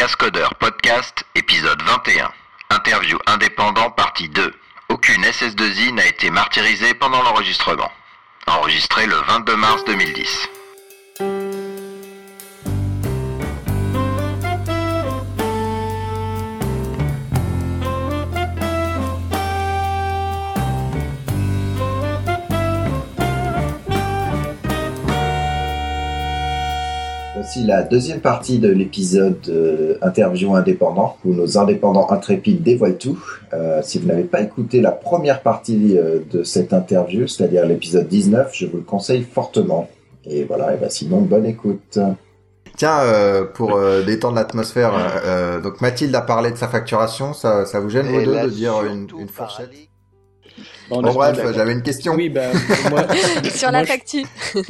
Cascodeur Podcast, épisode 21. Interview indépendant, partie 2. Aucune SS2I n'a été martyrisée pendant l'enregistrement. Enregistré le 22 mars 2010. La deuxième partie de l'épisode euh, interview indépendant où nos indépendants intrépides dévoilent tout. Euh, si vous n'avez pas écouté la première partie euh, de cette interview, c'est-à-dire l'épisode 19, je vous le conseille fortement. Et voilà, et ben sinon, bonne écoute. Tiens, euh, pour euh, détendre l'atmosphère, euh, donc Mathilde a parlé de sa facturation, ça, ça vous gêne vous deux de dire une, une fourchette? Bon, Bon on bref, j'avais une question. Oui, bah, moi, Sur la facture.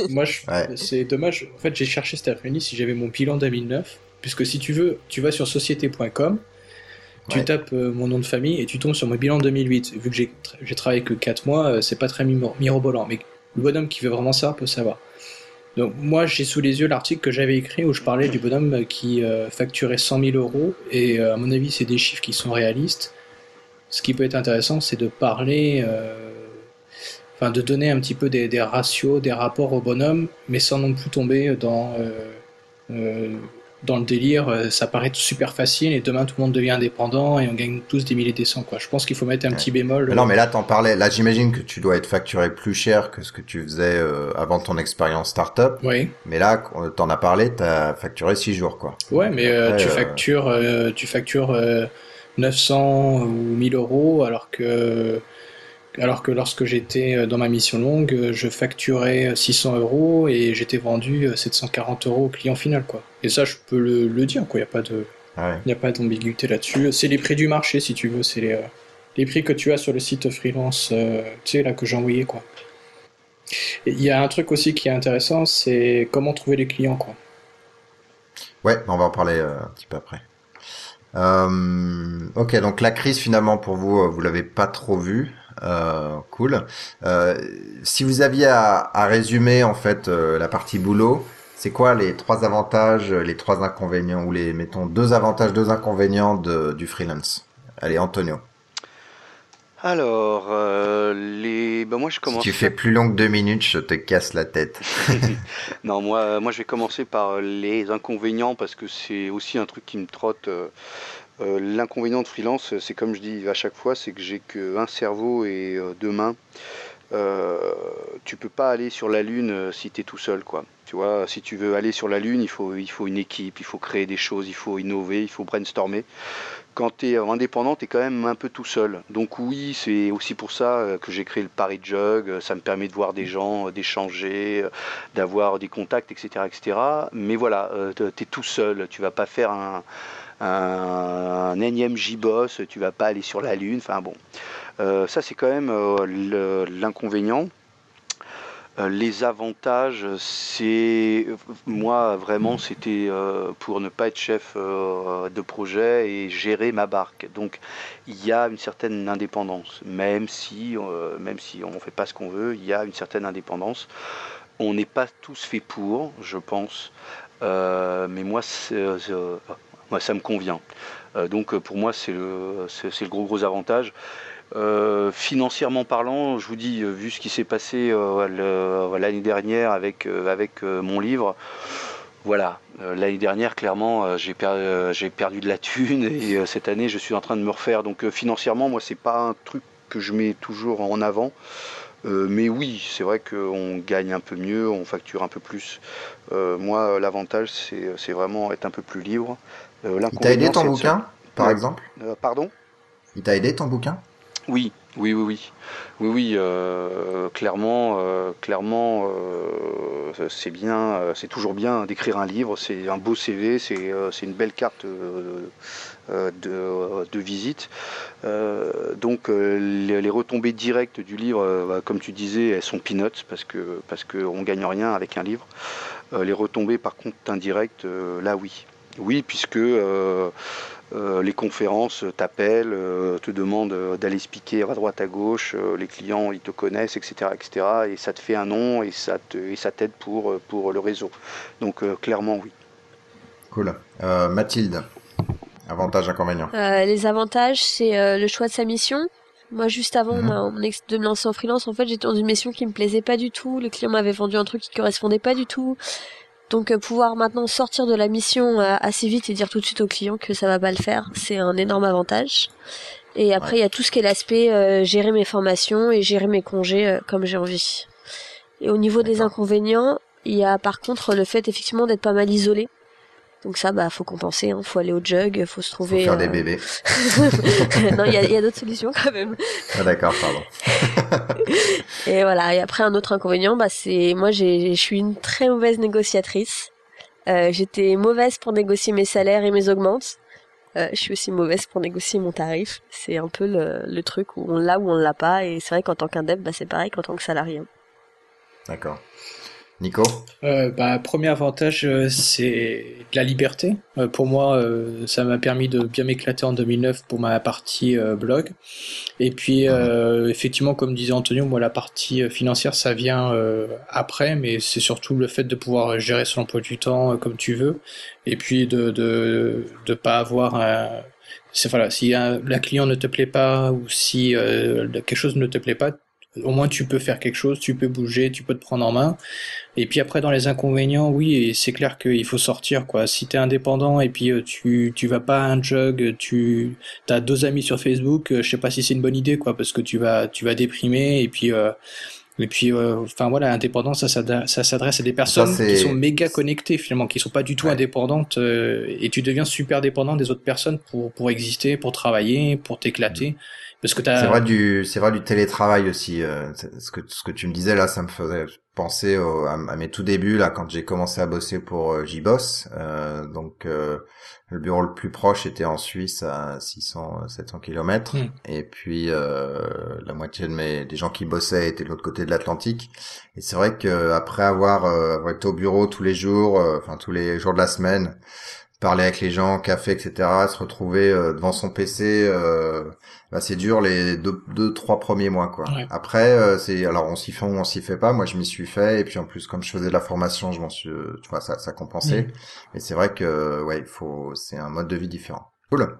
moi, je- Ouais. c'est dommage. En fait, j'ai cherché cet après-midi si j'avais mon bilan 2009, puisque si tu veux, tu vas sur société.com, tu Ouais. tapes euh, mon nom de famille et tu tombes sur mon bilan 2008. Vu que j'ai tra- j'ai travaillé que 4 mois, euh, c'est pas très miro- mirobolant, mais le bonhomme qui veut vraiment ça peut savoir. Donc moi, j'ai sous les yeux l'article que j'avais écrit où je parlais du bonhomme qui euh, facturait 100 000 euros, et euh, à mon avis, c'est des chiffres qui sont réalistes. Ce qui peut être intéressant, c'est de parler, euh, enfin de donner un petit peu des, des ratios, des rapports au bonhomme, mais sans non plus tomber dans, euh, euh, dans le délire. Ça paraît super facile et demain tout le monde devient indépendant et on gagne tous des milliers des cents. Quoi. Je pense qu'il faut mettre un Ouais. petit bémol. Mais non, mais là, t'en parlais. Là, j'imagine que tu dois être facturé plus cher que ce que tu faisais avant ton expérience startup. Oui, Mais là, t'en as parlé, t'as facturé 6 jours, quoi. ouais, mais Après, tu factures, tu factures 900 ou 1000 euros alors que alors que lorsque j'étais euh, dans ma mission longue, euh, je facturais 600 euros et j'étais vendu euh, 740 euros au client final, quoi. Et ça, je peux le, le dire, quoi. Il n'y a pas de, Ah il a pas d'ambiguïté là-dessus. C'est les prix du marché, si tu veux. C'est les, euh, les prix que tu as sur le site freelance, euh, tu sais, là, que j'ai envoyé, quoi. Il y a un truc aussi qui est intéressant, c'est comment trouver les clients, quoi. Ouais, on va en parler euh, un petit peu après. Euh, ok, donc la crise finalement pour vous, euh, vous l'avez pas trop vue. Euh, cool. Euh, si vous aviez à, à résumer en fait la partie boulot, c'est quoi les trois avantages, les trois inconvénients ou les mettons deux avantages, deux inconvénients de, du freelance? Allez, Antonio. Alors, euh, les... ben moi je Si commence. tu fais plus long que deux minutes, je te casse la tête. Non, moi, moi je vais commencer par les inconvénients parce que c'est aussi un truc qui me trotte. euh, euh, L'inconvénient de freelance, c'est comme je dis à chaque fois, c'est que j'ai qu'un cerveau et euh, deux mains. Euh, tu peux pas aller sur la lune euh, si tu es tout seul, quoi. Tu vois, si tu veux aller sur la lune, il faut, il faut une équipe, il faut créer des choses, il faut innover, il faut brainstormer. Quand tu es indépendant, tu es quand même un peu tout seul. Donc oui, c'est aussi pour ça euh, que j'ai créé le Paris Jug. Euh, Ça me permet de voir des gens, euh, d'échanger, d'avoir des contacts, etc., etc. Mais voilà, tu es tout seul. Tu vas pas faire un, énième J-Boss, tu vas pas aller sur la Lune. Enfin bon, ça c'est quand même l'inconvénient. Euh, Les avantages, c'est moi vraiment c'était euh, pour ne pas être chef euh, de projet et gérer ma barque. Donc il y a une certaine indépendance, même si euh, même si on fait pas ce qu'on veut, il y a une certaine indépendance. On n'est pas tous faits pour, je pense, mais moi moi ça me convient. Donc pour moi c'est le c'est le gros gros avantage. Euh, financièrement parlant, je vous dis, euh, vu ce qui s'est passé euh, l'année dernière avec, euh, avec mon livre, voilà, l'année dernière, clairement, j'ai per- j'ai perdu de la thune et cette année, je suis en train de me refaire. Donc financièrement, moi, c'est pas un truc que je mets toujours en avant. Mais oui, c'est vrai qu'on gagne un peu mieux, on facture un peu plus. Moi, l'avantage, c'est vraiment être un peu plus libre. Euh, Il t'a aidé ton bouquin, par exemple? Pardon? Il t'a aidé ton bouquin? Oui, oui, oui, oui, oui, oui, euh, clairement, euh, clairement, euh, c'est bien, c'est toujours bien d'écrire un livre, c'est un beau CV, c'est une belle carte de, visite. Donc les, retombées directes du livre, bah, comme tu disais, elles sont peanuts parce que parce gagne rien avec un livre. Les retombées, par contre, indirectes, là oui, oui, puisque euh, euh, les conférences t'appellent, euh, te demandent euh, d'aller expliquer à droite à gauche, euh, les clients ils te connaissent, etc., etc. Et ça te fait un nom et ça te, et ça t'aide pour, euh, pour le réseau. Donc euh, clairement oui. Cool. Euh, Mathilde Avantages, inconvénients. Euh, les avantages, c'est euh, le choix de sa mission. Moi, juste avant Mhm. ma- de me lancer en freelance, en fait, j'étais dans une mission qui me plaisait pas du tout. Le client m'avait vendu un truc qui correspondait pas du tout. Donc, euh, pouvoir maintenant sortir de la mission euh, assez vite et dire tout de suite au client que ça va pas le faire, c'est un énorme avantage. Et après, il y a tout ce qui est l'aspect euh, gérer mes formations et gérer mes congés euh, comme j'ai envie. Et au niveau des inconvénients, il y a par contre le fait effectivement d'être pas mal isolé. Donc ça, bah, faut compenser. Hein. Faut aller au jug, faut se Faut trouver. faire des euh, bébés. non, il y a, il y a d'autres solutions quand même. Ah, d'accord, pardon. Et voilà. Et après, un autre inconvénient, bah, c'est moi, je suis une très mauvaise négociatrice. Euh, j'étais mauvaise pour négocier mes salaires et mes augmentes. Euh, je suis aussi mauvaise pour négocier mon tarif. C'est un peu le, le truc où on l'a ou on l'a pas. Et c'est vrai qu'en tant qu'indep, bah, c'est pareil qu'en tant que salarié. D'accord. Nico Euh, bah, premier avantage, euh, c'est la liberté. Euh, pour moi, euh, ça m'a permis de bien m'éclater en 2009 pour ma partie euh, blog. Et puis, euh, effectivement, comme disait Antonio, moi, la partie financière, ça vient après, mais c'est surtout le fait de pouvoir gérer son emploi du temps comme tu veux. Et puis, de de, de pas avoir un... Voilà, si un- la client ne te plaît pas ou si euh, quelque chose ne te plaît pas, au moins tu peux faire quelque chose, tu peux bouger, tu peux te prendre en main. Et puis après, dans les inconvénients, oui, c'est clair qu'il faut sortir, quoi. Si t'es indépendant et puis euh, tu, tu vas pas à un jog, tu as deux amis sur Facebook, euh, je sais pas si c'est une bonne idée, quoi, parce que tu vas, tu vas déprimer et puis, euh, et puis, euh, enfin voilà, indépendant, ça, s'adresse à des personnes qui sont méga connectées finalement, qui sont pas du tout Ouais. indépendantes, euh, et tu deviens super dépendant des autres personnes pour pour exister, pour travailler, pour t'éclater, parce que t'as C'est vrai du, c'est vrai du télétravail aussi. euh, ce que ce que tu me disais là, ça me faisait penser au- à, à mes tout débuts là quand j'ai commencé à bosser pour euh, JBoss. Euh, donc euh, le bureau le plus proche était en Suisse à 600, 700 kilomètres. Mm. Et puis euh, la moitié de mes des gens qui bossaient étaient de l'autre côté de l'Atlantique. Et c'est vrai que après avoir, euh, avoir été au bureau tous les jours, euh, enfin tous les jours de la semaine, parler avec les gens, café, etc., se retrouver euh, devant son PC, euh, bah, c'est dur les deux, deux, trois premiers mois, quoi. Ouais. Après, euh, c'est alors on s'y fait, ou on s'y fait pas. Moi, je m'y suis fait, et puis en plus, comme je faisais de la formation, je m'en suis, tu vois, ça, ça compensait. Mais c'est vrai que, ouais, il faut, c'est un mode de vie différent. Cool.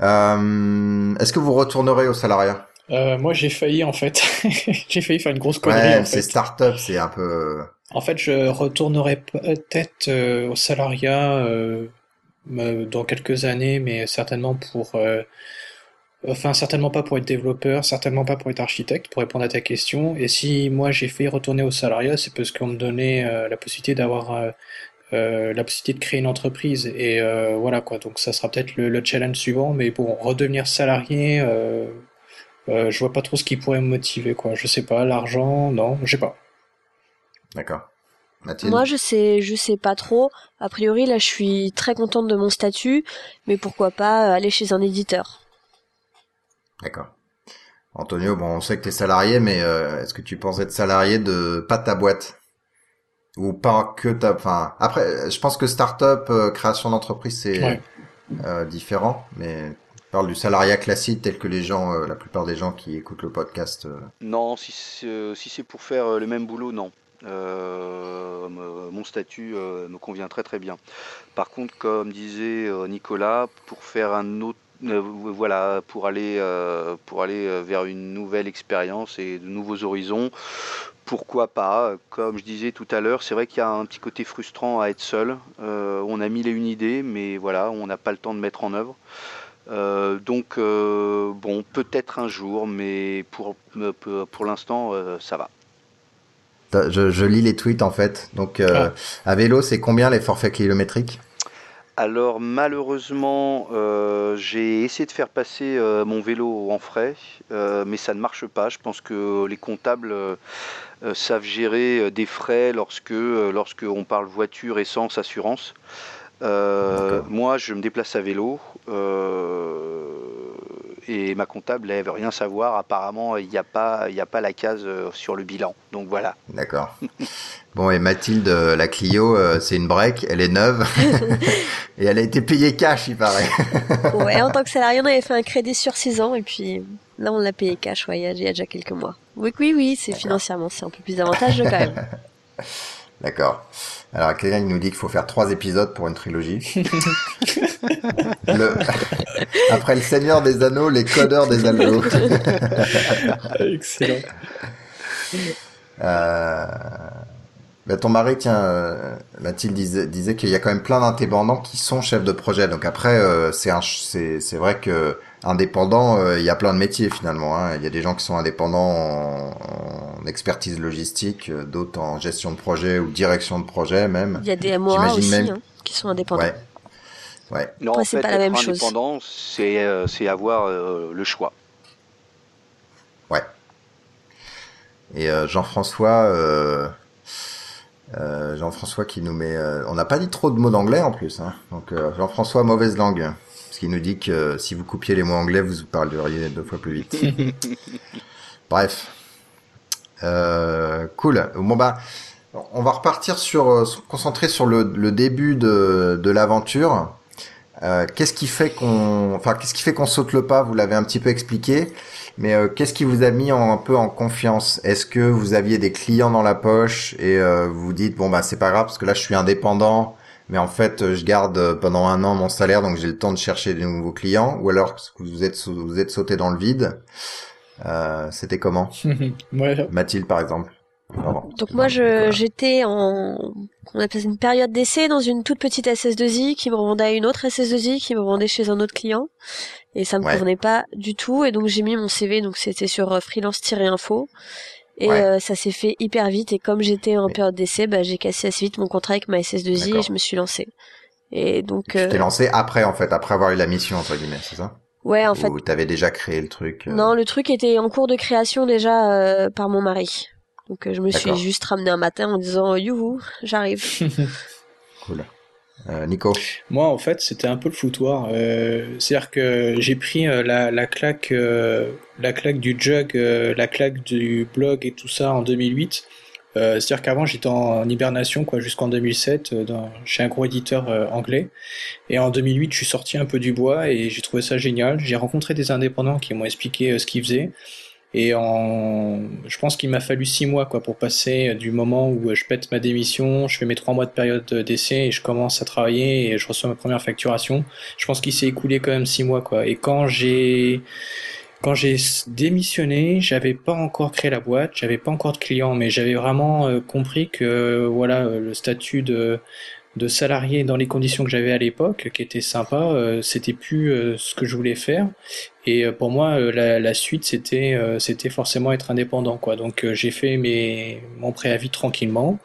Euh, Est-ce que vous retournerez au salariat? Euh, moi, j'ai failli en fait, j'ai failli faire une grosse connerie Ouais, en c'est fait. start-up, c'est un peu. En fait, je retournerai peut-être euh, au salariat dans quelques années, mais certainement pour, euh, enfin certainement pas pour être développeur, certainement pas pour être architecte, pour répondre à ta question. Et si moi j'ai fait retourner au salariat, c'est parce qu'on me donnait euh, la possibilité d'avoir euh, la possibilité de créer une entreprise. Et voilà quoi. Donc ça sera peut-être le, le challenge suivant. Mais bon, redevenir salarié. Euh, je vois pas trop ce qui pourrait me motiver, quoi. Je sais pas, l'argent, non, je sais pas. D'accord. Mathilde. Moi, je sais, je sais pas trop. A priori, là, je suis très contente de mon statut, mais pourquoi pas aller chez un éditeur. D'accord. Antonio, bon, on sait que tu es salarié, mais euh, est-ce que tu penses être salarié de pas ta boîte? Ou pas que ta, enfin, après, je pense que start-up, euh, création d'entreprise, c'est Ouais. euh, différent, mais on parle du salariat classique tel que les gens, euh, la plupart des gens qui écoutent le podcast. euh, Non, si c'est si c'est pour faire le même boulot, non. Euh, mon statut euh, me convient très très bien. Par contre, comme disait euh, Nicolas, pour faire un autre, voilà, pour aller pour aller vers une nouvelle expérience et de nouveaux horizons, pourquoi pas? Comme je disais tout à l'heure, c'est vrai qu'il y a un petit côté frustrant à être seul. On a mille et une idées, mais voilà, on n'a pas le temps de mettre en œuvre. Donc bon, peut-être un jour, mais pour pour, l'instant, ça va. Je, je lis les tweets en fait. Donc, euh, à vélo, c'est combien les forfaits kilométriques? Alors malheureusement, euh, j'ai essayé de faire passer euh, mon vélo en frais, euh, mais ça ne marche pas. Je pense que les comptables savent gérer des frais lorsque lorsque on parle voiture, essence, assurance. Euh, moi, je me déplace à vélo euh, et ma comptable, elle veut rien savoir. Apparemment, il n'y a pas a pas la case euh, sur le bilan. Donc voilà. D'accord. Bon, et Mathilde, euh, la Clio, euh, c'est une break, elle est neuve. et elle a été payée cash, il paraît. Ouais, en tant que salarié, on avait fait un crédit sur 6 ans, et puis là, on l'a payé cash, ouais, il y a- il y a déjà quelques mois. Oui, oui, oui, c'est financièrement, c'est un peu plus avantageux quand même. D'accord. Alors, quelqu'un il nous dit qu'il faut faire trois épisodes pour une trilogie. le, Après le Seigneur des Anneaux, les codeurs des Anneaux. Excellent. Euh, bah, ton mari, tiens, euh, Mathilde disait, disait qu'il y a quand même plein d'indépendants qui sont chefs de projet. Donc après, euh, c'est un, c'est, c'est vrai que indépendant, euh, il y a plein de métiers finalement. Hein. Il y a des gens qui sont indépendants en, en expertise logistique, euh, d'autres en gestion de projet ou direction de projet même. Il y a des MOA aussi même- hein, qui sont indépendants. Ouais. Ouais. Non, Après, en c'est fait, pas la même chose. indépendant, c'est euh, c'est avoir euh, le choix. Ouais. Et euh, Jean-François, euh, euh, Jean-François qui nous met, euh, on n'a pas dit trop de mots d'anglais en plus, hein. donc euh, Jean-François mauvaise langue, qu'il nous dit que euh, si vous coupiez les mots anglais, vous parleriez deux fois plus vite. Bref, euh, cool. Bon bah, on va repartir sur, euh, se concentrer sur le, le début de, de l'aventure. Euh, qu'est-ce qui fait qu'on, enfin, qu'est-ce qui fait qu'on saute le pas? Vous l'avez un petit peu expliqué. Mais euh, qu'est-ce qui vous a mis en- un peu en confiance? Est-ce que vous aviez des clients dans la poche et vous vous dites bon bah c'est pas grave parce que là je suis indépendant, mais en fait euh, je garde euh, pendant un an mon salaire donc j'ai le temps de chercher des nouveaux clients ou alors vous êtes vous êtes sauté dans le vide euh, C'était comment Ouais, Mathilde par exemple. Pardon. Donc moi, je j'étais en on appelle ça une période d'essai dans une toute petite SS2I qui me revendait à une autre SS2I qui me revendait chez un autre client. Et ça me Ouais. convenait pas du tout. Et donc j'ai mis mon CV donc c'était sur freelance-info et Ouais. euh, ça s'est fait hyper vite et comme j'étais en Mais- période d'essai, bah, j'ai cassé assez vite mon contrat avec ma SS2I et je me suis lancée. Et donc Tu euh, t'es lancé après en fait après avoir eu la mission entre guillemets c'est ça? Ouais en fait Ou t'avais déjà créé le truc euh, Non, le truc était en cours de création déjà euh, par mon mari. Donc euh, je me suis juste ramené un matin en disant youhou, j'arrive. Cool. Euh, Nico. Moi, en fait, c'était un peu le foutoir. Euh, C'est-à-dire que j'ai pris euh, la, la claque, la claque du jug, la claque du blog et tout ça en 2008. Euh, C'est-à-dire qu'avant, j'étais en, hibernation quoi, jusqu'en 2007 euh, dans, chez un gros éditeur anglais. Et en 2008, je suis sorti un peu du bois et j'ai trouvé ça génial. J'ai rencontré des indépendants qui m'ont expliqué ce qu'ils faisaient. Et en, je pense qu'il m'a fallu six mois quoi pour passer du moment où je pète ma démission, je fais mes trois mois de période d'essai et je commence à travailler et je reçois ma première facturation. Je pense qu'il s'est écoulé quand même six mois quoi. Et quand j'ai quand j'ai démissionné, j'avais pas encore créé la boîte, j'avais pas encore de clients, mais j'avais vraiment euh, compris que voilà le statut de de salarié dans les conditions que j'avais à l'époque, qui était sympa, euh, c'était plus euh, ce que je voulais faire. Et euh, pour moi, euh, la, la suite, c'était c'était forcément être indépendant, quoi. Donc j'ai fait mes mon préavis tranquillement.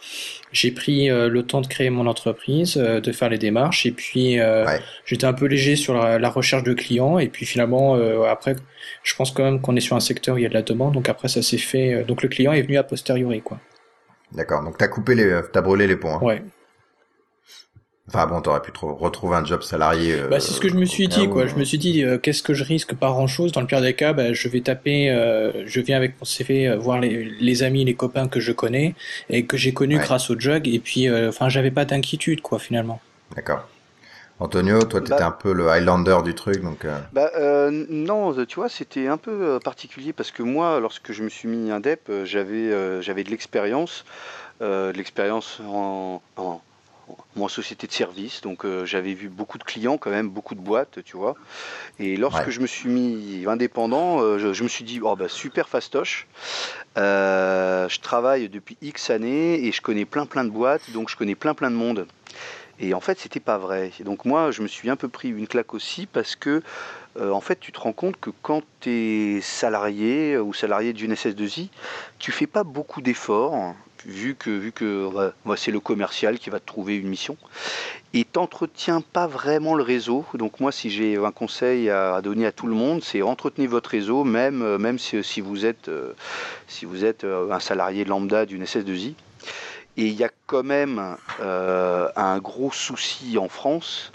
J'ai pris le temps de créer mon entreprise, de faire les démarches, et puis Ouais. j'étais un peu léger sur la, la recherche de clients. Et puis finalement, après, je pense quand même qu'on est sur un secteur où il y a de la demande. Donc après, ça s'est fait. donc le client est venu a posteriori, quoi. D'accord. Donc t'as coupé les, t'as brûlé les ponts. hein. Ouais. Enfin bon, t'aurais pu retrouver un job salarié. euh, Bah, c'est ce que je me suis dit, quoi. hein. Je me suis dit, euh, qu'est-ce que je risque Pas grand-chose? Dans le pire des cas, bah, je vais taper, euh, je viens avec mon CV euh, voir les, les amis, les copains que je connais et que j'ai connus Ouais. grâce au jug. Et puis, euh, enfin, j'avais pas d'inquiétude, quoi, finalement. D'accord. Antonio, toi t'étais Bah- un peu le Highlander du truc, donc. euh, Bah euh, non, tu vois, c'était un peu particulier parce que moi, lorsque je me suis mis indep, j'avais euh, j'avais de l'expérience, euh, de l'expérience en, en, en société de service, donc euh, j'avais vu beaucoup de clients quand même, beaucoup de boîtes, tu vois. Et lorsque Ouais. je me suis mis indépendant, euh, je, je me suis dit, oh bah super fastoche. Euh, je travaille depuis X années et je connais plein plein de boîtes, donc je connais plein plein de monde. Et en fait, c'était pas vrai. Et donc moi, je me suis un peu pris une claque aussi parce que, euh, en fait, tu te rends compte que quand tu es salarié ou salarié d'une SS2I, tu fais pas beaucoup d'efforts, vu que, vu que ouais, c'est le commercial qui va te trouver une mission. Et t'entretiens pas vraiment le réseau. Donc moi, si j'ai un conseil à, donner à tout le monde, c'est entretenez votre réseau, même, euh, même si, si vous êtes, euh, si vous êtes euh, un salarié lambda d'une SS2I. Et il y a quand même euh, un gros souci en France,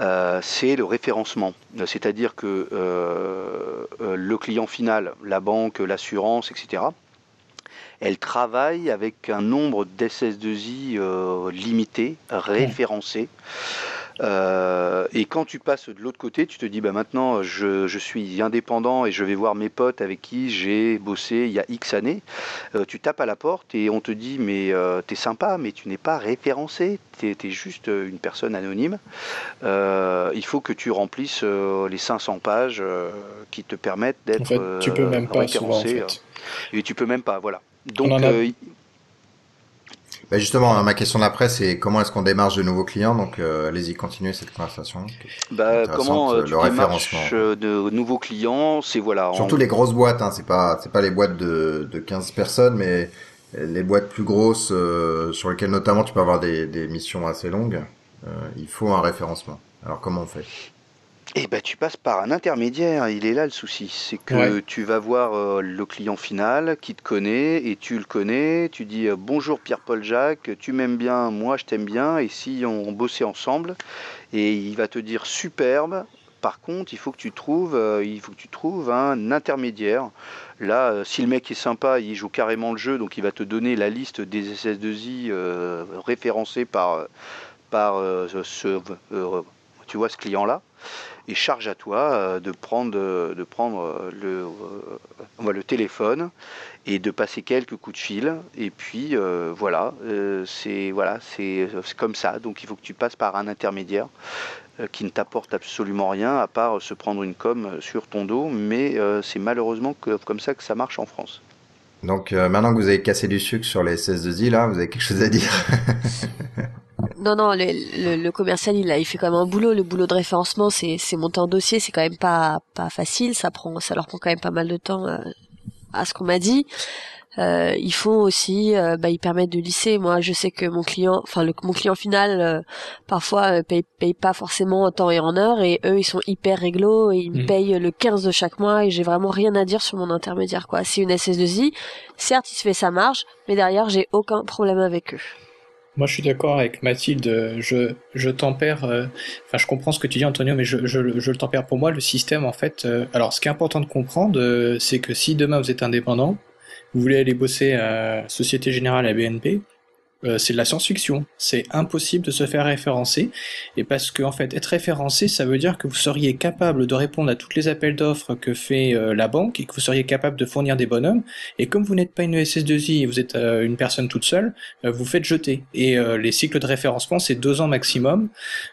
euh, c'est le référencement. C'est-à-dire que euh, euh, le client final, la banque, l'assurance, etc., elle travaille avec un nombre d'SS2I euh, limité, référencé. Euh, et quand tu passes de l'autre côté, tu te dis bah maintenant je, je, suis indépendant et je vais voir mes potes avec qui j'ai bossé il y a X années. Euh, tu tapes à la porte et on te dit mais euh, t'es sympa mais tu n'es pas référencé, t'es es juste une personne anonyme. il faut que tu remplisses les 500 pages qui te permettent d'être en fait, tu peux même pas référencé. en fait. Et tu peux même pas, voilà. Donc bah justement, ma question d'après, c'est comment est-ce qu'on démarche de nouveaux clients Donc, euh, allez-y, continuez cette conversation. Bah, comment euh, le référencement euh, de nouveaux clients C'est voilà. Surtout les grosses boîtes. Hein, c'est pas c'est pas les boîtes de, de 15 personnes, mais les boîtes plus grosses sur lesquelles notamment tu peux avoir des, des missions assez longues. il faut un référencement. Alors, comment on fait? Eh ben, tu passes par un intermédiaire, il est là le souci. C'est que tu vas voir euh, le client final qui te connaît et tu le connais. Tu dis euh, bonjour Pierre-Paul Jacques, tu m'aimes bien, moi je t'aime bien. Et si on, bossait ensemble, et il va te dire superbe. Par contre, il faut que tu trouves, euh, il faut que tu trouves un intermédiaire. Là, si le mec est sympa, il joue carrément le jeu, donc il va te donner la liste des SS2I référencés par, par ce, tu vois, ce client-là et charge à toi euh, de prendre, de prendre euh, le, euh, le téléphone et de passer quelques coups de fil. Et puis voilà, c'est voilà, c'est comme ça. Donc il faut que tu passes par un intermédiaire qui ne t'apporte absolument rien à part se prendre une com sur ton dos. Mais c'est malheureusement que, comme ça que ça marche en France. Donc maintenant que vous avez cassé du sucre sur les 16 de là, vous avez quelque chose à dire? Non, non, le, le, commercial, il, a, il fait quand même un boulot. Le boulot de référencement, c'est, c'est monter un dossier, c'est quand même pas, pas facile. Ça prend, ça leur prend quand même pas mal de temps euh, à ce qu'on m'a dit. Euh, ils font aussi, euh, bah, ils permettent de lisser. Moi, je sais que mon client, enfin le, mon client final, euh, parfois paye, paye pas forcément en temps et en heure, et eux, ils sont hyper réglo et ils me mmh. payent le 15 de chaque mois, et j'ai vraiment rien à dire sur mon intermédiaire. quoi. C'est une SS2I. Certes, il se fait sa marge, mais derrière, j'ai aucun problème avec eux. Moi, je suis d'accord avec Mathilde. Je, je tempère. Euh, enfin, je comprends ce que tu dis, Antonio, mais je, je, je le tempère pour moi. Le système, en fait. Euh, alors, ce qui est important de comprendre, euh, c'est que si demain vous êtes indépendant, vous voulez aller bosser à Société Générale à BNP, euh, c'est de la science-fiction. C'est impossible de se faire référencer. Et parce que, en fait, être référencé, ça veut dire que vous seriez capable de répondre à tous les appels d'offres que fait euh, la banque et que vous seriez capable de fournir des bonhommes. Et comme vous n'êtes pas une SS2I et vous êtes euh, une personne toute seule, vous faites jeter. Et les cycles de référencement, c'est deux ans maximum.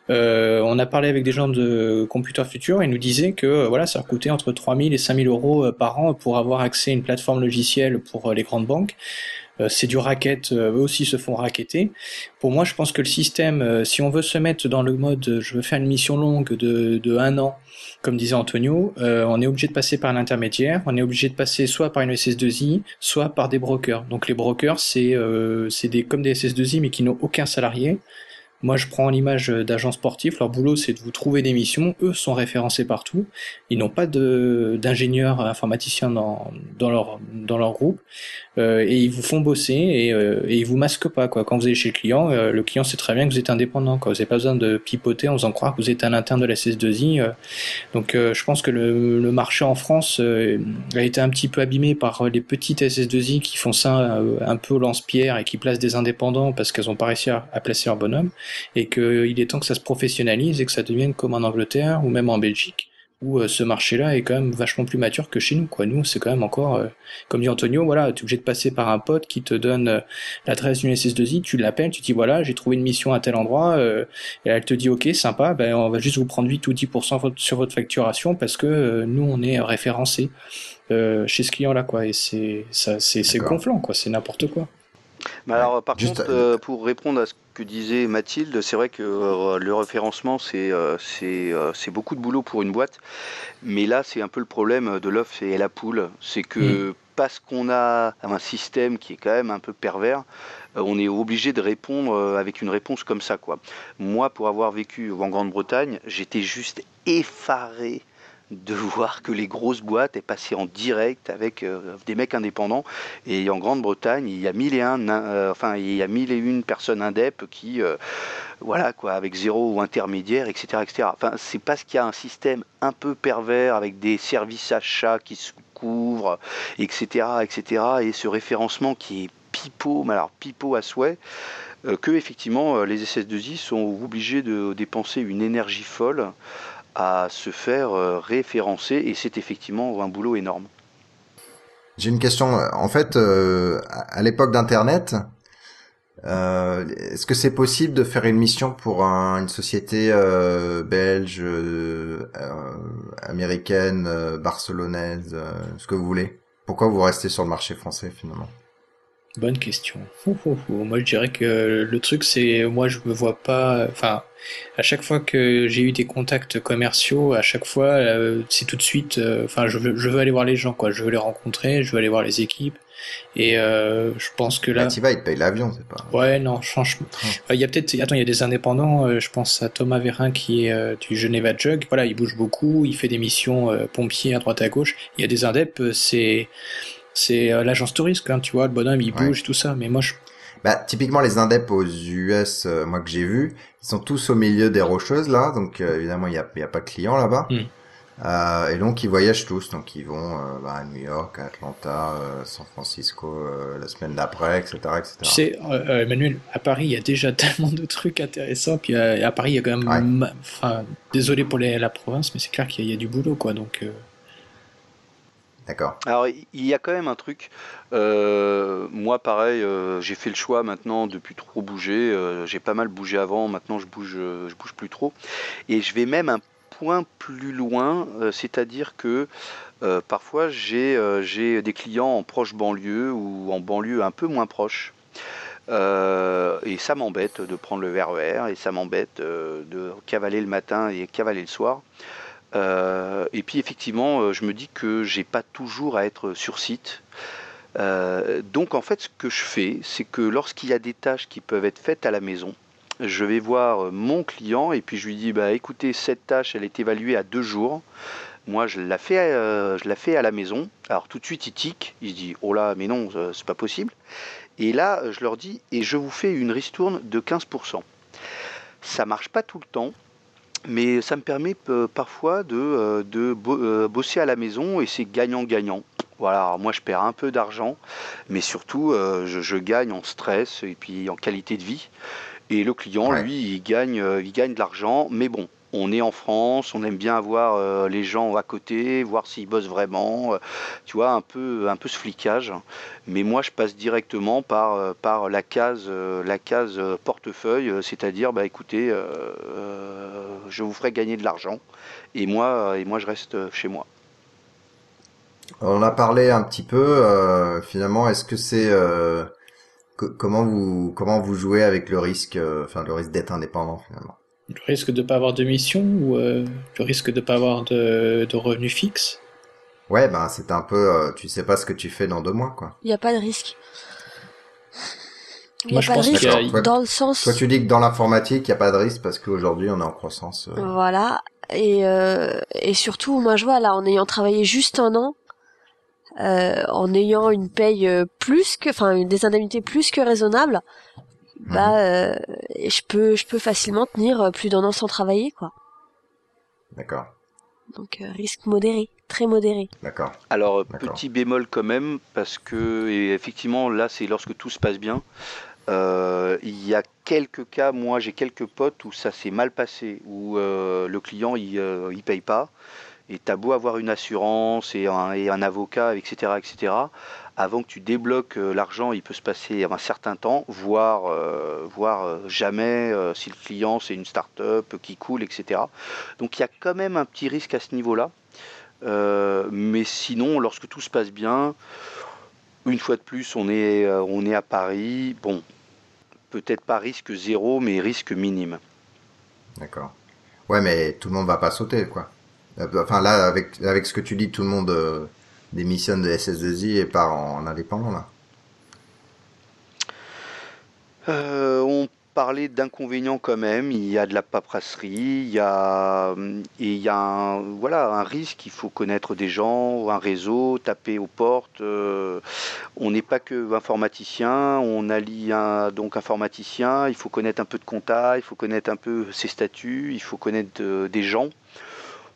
on a parlé avec des gens de Computer Future et ils nous disaient que voilà, ça coûtait entre 3000 et 5000 euros par an pour avoir accès à une plateforme logicielle pour les grandes banques. Euh, c'est du racket, euh, eux aussi se font racketter. Pour moi, je pense que le système, euh, si on veut se mettre dans le mode je veux faire une mission longue de, de un an, comme disait Antonio, on est obligé de passer par l'intermédiaire, on est obligé de passer soit par une SS2I, soit par des brokers. Donc les brokers, c'est c'est des comme des SS2I mais qui n'ont aucun salarié. Moi, je prends l'image d'agents sportifs. Leur boulot, c'est de vous trouver des missions. Eux sont référencés partout. Ils n'ont pas d'ingénieurs informaticiens dans, dans, leur, dans leur groupe. Euh, et ils vous font bosser et, euh, et ils vous masquent pas. Quoi. Quand vous allez chez le client, euh, le client sait très bien que vous êtes indépendant. Quoi. Vous n'avez pas besoin de pipoter en faisant croire que vous êtes un interne de la CS2I. Euh. Donc, je pense que le, le, marché en France a été un petit peu abîmé par les petites SS2I qui font ça un peu lance-pierre et qui placent des indépendants parce qu'elles n'ont pas réussi à, à placer leur bonhomme et qu'il est temps que ça se professionnalise et que ça devienne comme en Angleterre ou même en Belgique où euh, ce marché-là est quand même vachement plus mature que chez nous. Quoi. Nous, c'est quand même encore, euh, comme dit Antonio, voilà, tu es obligé de passer par un pote qui te donne euh, l'adresse d'une SS2I, tu l'appelles, tu dis voilà, j'ai trouvé une mission à tel endroit, et elle te dit ok, sympa, ben on va juste vous prendre 8 ou 10% sur votre facturation parce que nous on est référencé chez ce client-là, quoi. Et c'est ça, c'est gonflant, quoi. C'est n'importe quoi. Mais alors, par contre, pour répondre à ce que disait Mathilde, c'est vrai que euh, le référencement, euh, euh, c'est beaucoup de boulot pour une boîte. Mais là, c'est un peu le problème de l'œuf et la poule. C'est que mm. parce qu'on a un système qui est quand même un peu pervers, on est obligé de répondre avec une réponse comme ça. Quoi. Moi, pour avoir vécu en Grande-Bretagne, j'étais juste effaré de voir que les grosses boîtes est passées en direct avec euh, des mecs indépendants. Et en Grande-Bretagne, il y a mille et un, euh, enfin il y a mille et une personnes indep qui, euh, voilà quoi, avec zéro ou intermédiaire, etc., etc. Enfin, c'est parce qu'il y a un système un peu pervers avec des services achats qui se couvrent, etc., etc. Et ce référencement qui est pipeau, mais pipeau à souhait. que effectivement les SS2I sont obligés de dépenser une énergie folle à se faire référencer et c'est effectivement un boulot énorme. J'ai une question. En fait, à l'époque d'Internet, euh, Est-ce que c'est possible de faire une mission pour un, une société euh, belge, euh, américaine, euh, barcelonaise, euh, ce que vous voulez? Pourquoi vous restez sur le marché français finalement? Bonne question. Moi, je dirais que le truc, c'est moi, je me vois pas. Enfin, à chaque fois que j'ai eu des contacts commerciaux, à chaque fois, euh, c'est tout de suite. Euh, enfin, je veux, je veux aller voir les gens, quoi. Je veux les rencontrer, je veux aller voir les équipes. Et euh, je pense que là. Tu vas, ils te payent l'avion, c'est pas. Ouais, non, franchement. Il y a peut-être. Attends, il y a des indépendants. je pense à Thomas Vérin qui est du Geneva Jug. Voilà, il bouge beaucoup. Il fait des missions pompiers à droite à gauche. Il y a des indep, c'est c'est euh, l'agence touriste, hein, tu vois, le bonhomme il bouge, tout ça, mais moi je... Bah, typiquement les indeps aux US, euh, moi que j'ai vu, ils sont tous au milieu des rocheuses là, donc euh, évidemment il y a, y a pas de clients là-bas. Euh, et donc ils voyagent tous, donc ils vont bah, à New York, à Atlanta, San Francisco la semaine d'après, etc., etc. Tu sais, Emmanuel, à Paris il y a déjà tellement de trucs intéressants, puis à, Paris il y a quand même, enfin, désolé pour la province, mais c'est clair qu'il y, y, a du boulot quoi, donc. Alors, il y a quand même un truc. Euh, moi, pareil, euh, j'ai fait le choix maintenant de plus trop bouger. Euh, j'ai pas mal bougé avant. Maintenant, je bouge, je bouge plus trop. Et je vais même un point plus loin, c'est-à-dire que parfois j'ai j'ai des clients en proche banlieue ou en banlieue un peu moins proche. et ça m'embête de prendre le RER et ça m'embête de cavaler le matin et cavaler le soir. Euh, et puis effectivement, euh, je me dis que j'ai pas toujours à être sur site. Euh, donc en fait, ce que je fais, c'est que lorsqu'il y a des tâches qui peuvent être faites à la maison, je vais voir mon client et puis je lui dis bah écoutez cette tâche elle est évaluée à deux jours. Moi je la fais, je la fais à la maison. Alors tout de suite il tique, il se dit oh là mais non c'est pas possible. Et là je leur dis et je vous fais une ristourne de 15%. Ça marche pas tout le temps mais ça me permet euh, parfois de, euh, de euh, bosser à la maison et c'est gagnant-gagnant. Voilà, moi je perds un peu d'argent, mais surtout je, je, gagne en stress et puis en qualité de vie. Et le client, lui, il gagne, il gagne de l'argent, mais bon, on est en France, on aime bien avoir euh, les gens à côté, voir s'ils bossent vraiment, euh, tu vois, un peu, ce flicage. Mais moi, je passe directement par, euh, par la case, la case portefeuille, c'est-à-dire, bah, écoutez, je vous ferai gagner de l'argent, et moi, et moi, je reste chez moi. On a parlé un petit peu, finalement, est-ce que c'est comment vous comment vous jouez avec le risque, enfin le risque d'être indépendant finalement? Le risque de ne pas avoir de mission ou euh, le risque de ne pas avoir de, de revenus fixes? Ouais, ben c'est un peu, euh, tu sais pas ce que tu fais dans deux mois, quoi. Il n'y a pas de risque. Il n'y a pas de risque dans le sens. Toi, tu dis que dans l'informatique, il n'y a pas de risque parce qu'aujourd'hui, on est en croissance. Euh. Voilà. Et, et surtout, moi, je vois là, en ayant travaillé juste un an, en ayant une paye plus que, enfin, des indemnités plus que raisonnables, bah mhm. euh, je peux je peux facilement tenir euh, plus d'un an sans travailler quoi. D'accord. Donc euh, risque modéré, très modéré. D'accord. Alors petit bémol quand même parce que et effectivement là c'est lorsque tout se passe bien. il y a quelques cas, moi j'ai quelques potes où ça s'est mal passé, où le client il, il paye pas, et t'as beau avoir une assurance et un, avocat, etc., etc avant que tu débloques euh, l'argent, il peut se passer un certain temps, voire, euh, voire euh, jamais si le client c'est une start-up qui coule, etc. Donc il y a quand même un petit risque à ce niveau-là. mais sinon, lorsque tout se passe bien, une fois de plus, on est, on est à Paris. Bon, peut-être pas risque zéro, mais risque minime. D'accord. Ouais, mais tout le monde va pas sauter, quoi. Enfin là, avec, avec ce que tu dis, tout le monde démissionne de SS2I et part en, indépendant là euh, On parlait d'inconvénients quand même. Il y a de la paperasserie, il y a, il y a un, voilà, un risque. Il faut connaître des gens, un réseau, taper aux portes. Euh, on n'est pas que informaticien, on allie un, donc informaticien. Il faut connaître un peu de compta, il faut connaître un peu ses statuts, il faut connaître euh, des gens.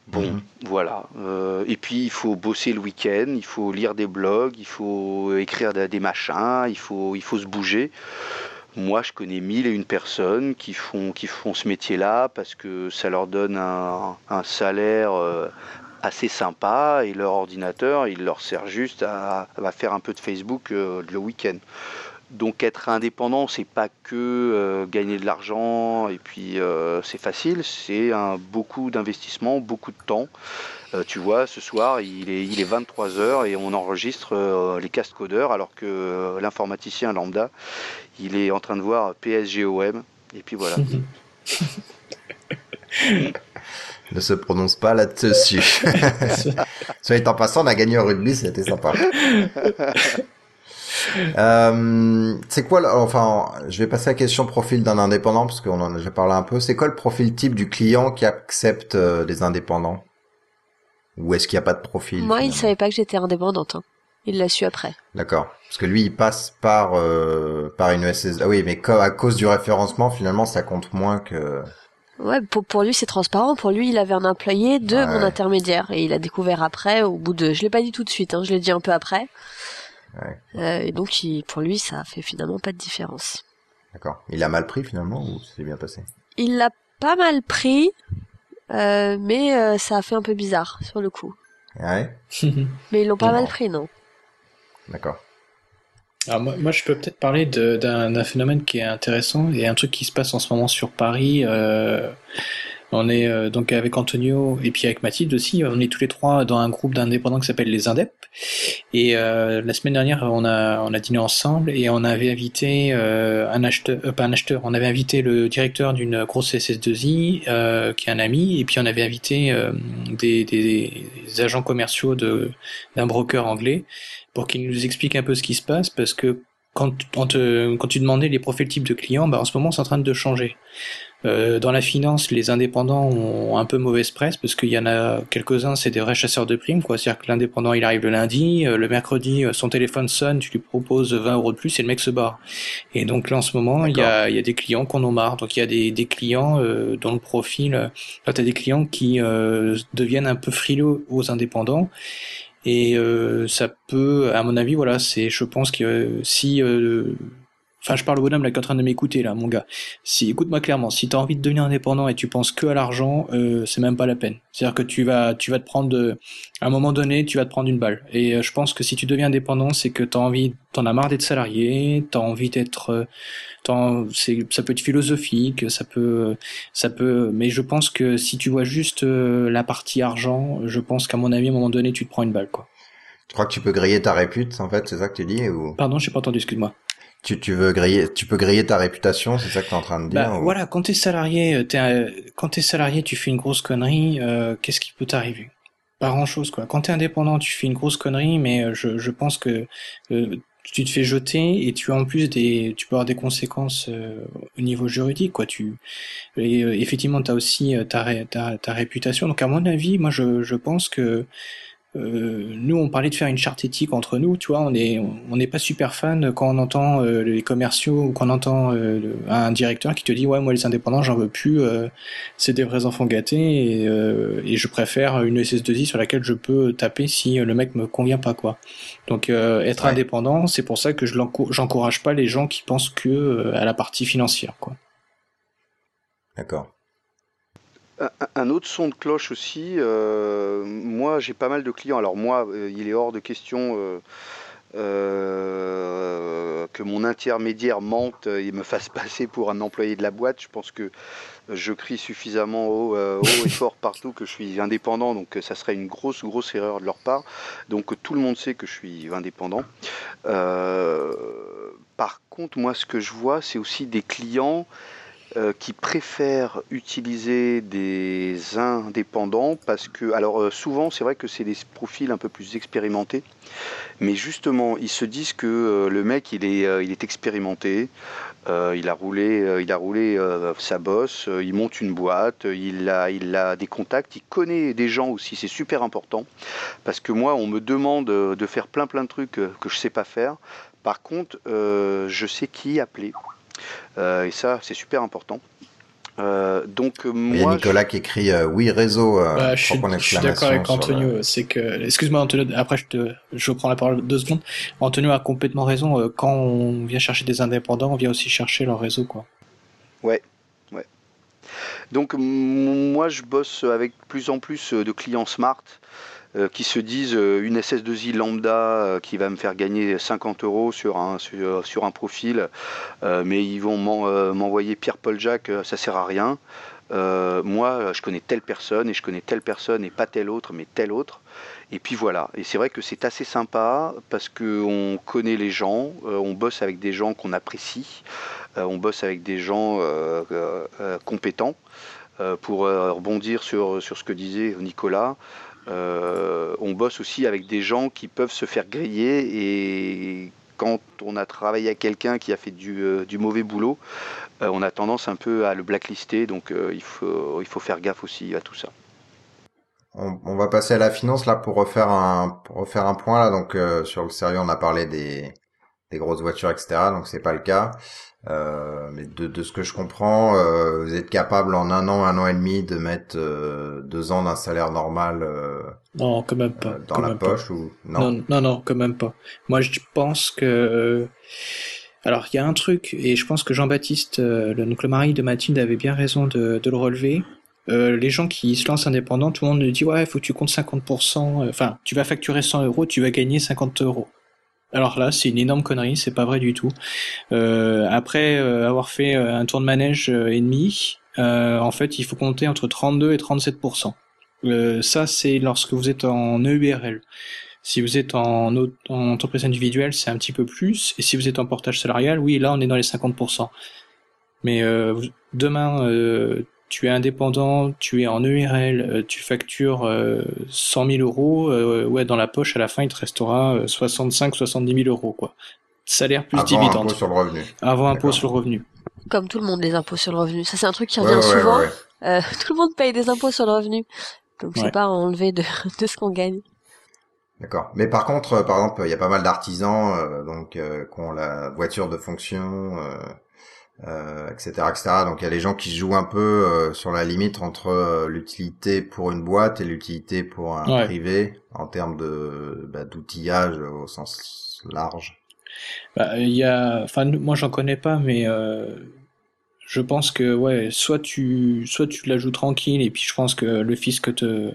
Bon, mhm. voilà. Euh, et puis il faut bosser le week-end, il faut lire des blogs, il faut écrire des machins, il faut, il faut se bouger. moi, je connais mille et une personnes qui font, qui font ce métier-là parce que ça leur donne un, salaire euh, assez sympa et leur ordinateur, il leur sert juste à, faire un peu de Facebook euh, le week-end. Donc être indépendant, c'est pas que euh, gagner de l'argent et puis c'est facile, c'est beaucoup d'investissement, beaucoup de temps. tu vois, ce soir, il est, il est 23h et on enregistre les cast codeurs alors que l'informaticien lambda, il est en train de voir PSGOM, et puis voilà. ne se prononce pas là-dessus. Soit en passant, on a gagné au rugby, c'était sympa. Euh, c'est quoi, enfin, je vais passer à la question profil d'un indépendant parce qu'on en a déjà parlé un peu. C'est quoi le profil type du client qui accepte euh, des indépendants? Ou est-ce qu'il n'y a pas de profil Moi, il savait pas que j'étais indépendante. Hein. Il l'a su après. D'accord. Parce que lui, il passe par euh, par une ESS. Ah oui, mais à cause du référencement, finalement, ça compte moins que. Ouais, pour, pour lui c'est transparent. Pour lui, il avait un employé de mon intermédiaire et il a découvert après, au bout de, je l'ai pas dit tout de suite, hein, je l'ai dit un peu après. Ouais. Euh, et donc, il, pour lui, ça fait finalement pas de différence. D'accord. Il a mal pris finalement ou c'est bien passé? Il l'a pas mal pris, euh, mais euh, ça a fait un peu bizarre sur le coup. Ouais? mais ils l'ont pas mal pris, non D'accord. Alors moi, moi, je peux peut-être parler d'un phénomène qui est intéressant et un truc qui se passe en ce moment sur Paris. Euh, on est euh, donc avec Antonio et puis avec Mathilde aussi. On est tous les trois dans un groupe d'indépendants qui s'appelle les Indep. Et euh, la semaine dernière, on a on a dîné ensemble et on avait invité euh, un acheteur, pas un acheteur, on avait invité le directeur d'une grosse SS2I qui est un ami et puis on avait invité des, agents commerciaux de d'un broker anglais pour qu'il nous explique un peu ce qui se passe parce que quand, quand, quand tu demandais les profils types de clients, bah en ce moment c'est en train de changer. Euh, dans la finance, les indépendants ont un peu mauvaise presse parce qu'il y en a quelques-uns, c'est des vrais chasseurs de primes, quoi. C'est-à-dire que l'indépendant, il arrive le lundi, euh, le mercredi, euh, son téléphone sonne, tu lui proposes 20 euros de plus et le mec se barre. Et donc là, en ce moment, il y a, y a des clients qu'on en marre. Donc il y a des, des clients dont le profil, là, tu as des clients qui deviennent un peu frileux aux indépendants. Et ça peut, à mon avis, voilà, c'est, je pense que si Enfin, je parle au bonhomme là qui est en train de m'écouter là, mon gars. Si, écoute-moi clairement, si t'as envie de devenir indépendant et tu penses que à l'argent, euh, c'est même pas la peine. C'est-à-dire que tu vas, tu vas te prendre, de, à un moment donné, tu vas te prendre une balle. Et euh, je pense que si tu deviens indépendant, c'est que t'as envie, t'en as marre d'être salarié, t'as envie d'être, euh, c'est, ça peut être philosophique, ça peut, ça peut, mais je pense que si tu vois juste euh, la partie argent, je pense qu'à mon avis, à un moment donné, tu te prends une balle, quoi. Tu crois que tu peux griller ta répute, en fait, c'est ça que tu dis ou? Pardon, j'ai pas entendu, excuse-moi. Tu, tu veux griller, tu peux griller ta réputation, c'est ça que tu es en train de dire bah, Voilà, quand t'es salarié, euh, es, euh, quand t'es salarié, tu fais une grosse connerie, euh, qu'est-ce qui peut t'arriver? Pas grand-chose, quoi. Quand t'es indépendant, tu fais une grosse connerie, mais je, je pense que tu te fais jeter et tu as en plus des, tu peux avoir des conséquences au niveau juridique, quoi. Tu, et, effectivement, t'as aussi ta, ta, ta réputation. Donc à mon avis, moi, je, je pense que euh, nous, on parlait de faire une charte éthique entre nous, tu vois, on est, on n'est pas super fan quand on entend euh, les commerciaux ou quand on entend euh, un directeur qui te dit ouais moi les indépendants j'en veux plus, c'est des vrais enfants gâtés et, et, je préfère une SS2I sur laquelle je peux taper si le mec me convient pas quoi. Donc être indépendant, c'est pour ça que je j'encourage pas les gens qui pensent que à la partie financière quoi. D'accord un autre son de cloche aussi, euh, moi j'ai pas mal de clients. Alors moi, euh, il est hors de question euh, que mon intermédiaire mente et me fasse passer pour un employé de la boîte. Je pense que je crie suffisamment haut, haut et fort partout que je suis indépendant, donc ça serait une grosse, grosse erreur de leur part. Donc tout le monde sait que je suis indépendant. par contre, moi ce que je vois, c'est aussi des clients euh, qui préfèrent utiliser des indépendants parce que, alors euh, souvent c'est vrai que c'est des profils un peu plus expérimentés, mais justement ils se disent que euh, le mec il est, il est expérimenté, il a roulé, sa bosse, il monte une boîte, il a, des contacts, il connaît des gens aussi, c'est super important parce que moi on me demande de faire plein plein de trucs que je sais pas faire. Par contre, je sais qui appeler. Euh, et ça, c'est super important. Euh, donc Il y a moi, Nicolas qui écrit euh, oui réseau. euh, Bah, je suis, je suis d'accord avec Antonio. le- C'est que, excuse-moi Antonio, après je te, je reprends la parole deux secondes. Antonio a complètement raison. euh, Quand on vient chercher des indépendants, on vient aussi chercher leur réseau, quoi. Donc m- moi je bosse avec plus en plus de clients smart euh, qui se disent euh, une SS2I lambda euh, qui va me faire gagner 50 euros sur un, sur, un profil, euh, mais ils vont m'en- euh, m'envoyer Pierre-Paul Jacques, euh, ça sert à rien. Euh, moi je connais telle personne et je connais telle personne et pas telle autre mais telle autre. Et puis voilà, et c'est vrai que c'est assez sympa parce qu'on connaît les gens, euh, on bosse avec des gens qu'on apprécie, euh, on bosse avec des gens euh, euh, euh, compétents. Euh, pour euh, rebondir sur, sur ce que disait Nicolas, euh, on bosse aussi avec des gens qui peuvent se faire griller et quand on a travaillé avec quelqu'un qui a fait du, euh, mauvais boulot, euh, on a tendance un peu à le blacklister, donc il, faut, il faut faire gaffe aussi à tout ça. On, va passer à la finance là pour refaire un refaire un point là. Donc sur le sérieux on a parlé des des grosses voitures etc donc c'est pas le cas Euh, mais de, de ce que je comprends euh, vous êtes capable en un an un an et demi de mettre euh, deux ans d'un salaire normal Non, quand même pas. dans quand la pas. poche ou non, Non, non, non, quand même pas. Moi, je pense que. Alors, il y a un truc, et je pense que Jean-Baptiste, le, donc le mari de Mathilde, avait bien raison de, de le relever. Les gens qui se lancent indépendants, tout le monde dit ouais, faut que tu comptes 50%. euh, Enfin, tu vas facturer 100 euros, tu vas gagner 50 euros. Alors là, c'est une énorme connerie, c'est pas vrai du tout. Euh, après euh, avoir fait euh, un tour de manège et demi, en fait, il faut compter entre 32 et 37%. Euh, ça, c'est lorsque vous êtes en EURL. Si vous êtes en, en entreprise individuelle, c'est un petit peu plus. Et si vous êtes en portage salarial, oui, là, on est dans les 50%. Mais demain, tu es indépendant, tu es en EURL, euh, tu factures euh, 100 000 euros, euh, ouais, dans la poche, à la fin, il te restera euh, 65-70 000 euros, quoi. Salaire plus avant dividende. impôt sur le revenu Avant impôt sur le revenu. Comme tout le monde, les impôts sur le revenu. Ça, c'est un truc qui revient ouais, ouais, souvent. ouais. Euh, tout le monde paye des impôts sur le revenu. Donc, Ouais. c'est pas enlevé de, de ce qu'on gagne. D'accord. Mais par contre, euh, par exemple, il y a pas mal d'artisans euh, donc euh, qui ont la voiture de fonction, euh, etc., etc. Donc il y a des gens qui jouent un peu euh, sur la limite entre euh, l'utilité pour une boîte et l'utilité pour un Ouais. privé en termes de bah, d'outillage au sens large. Bah, il y a, enfin, moi j'en connais pas, mais euh, je pense que ouais, soit tu, soit tu la joues tranquille et puis je pense que le fisc te,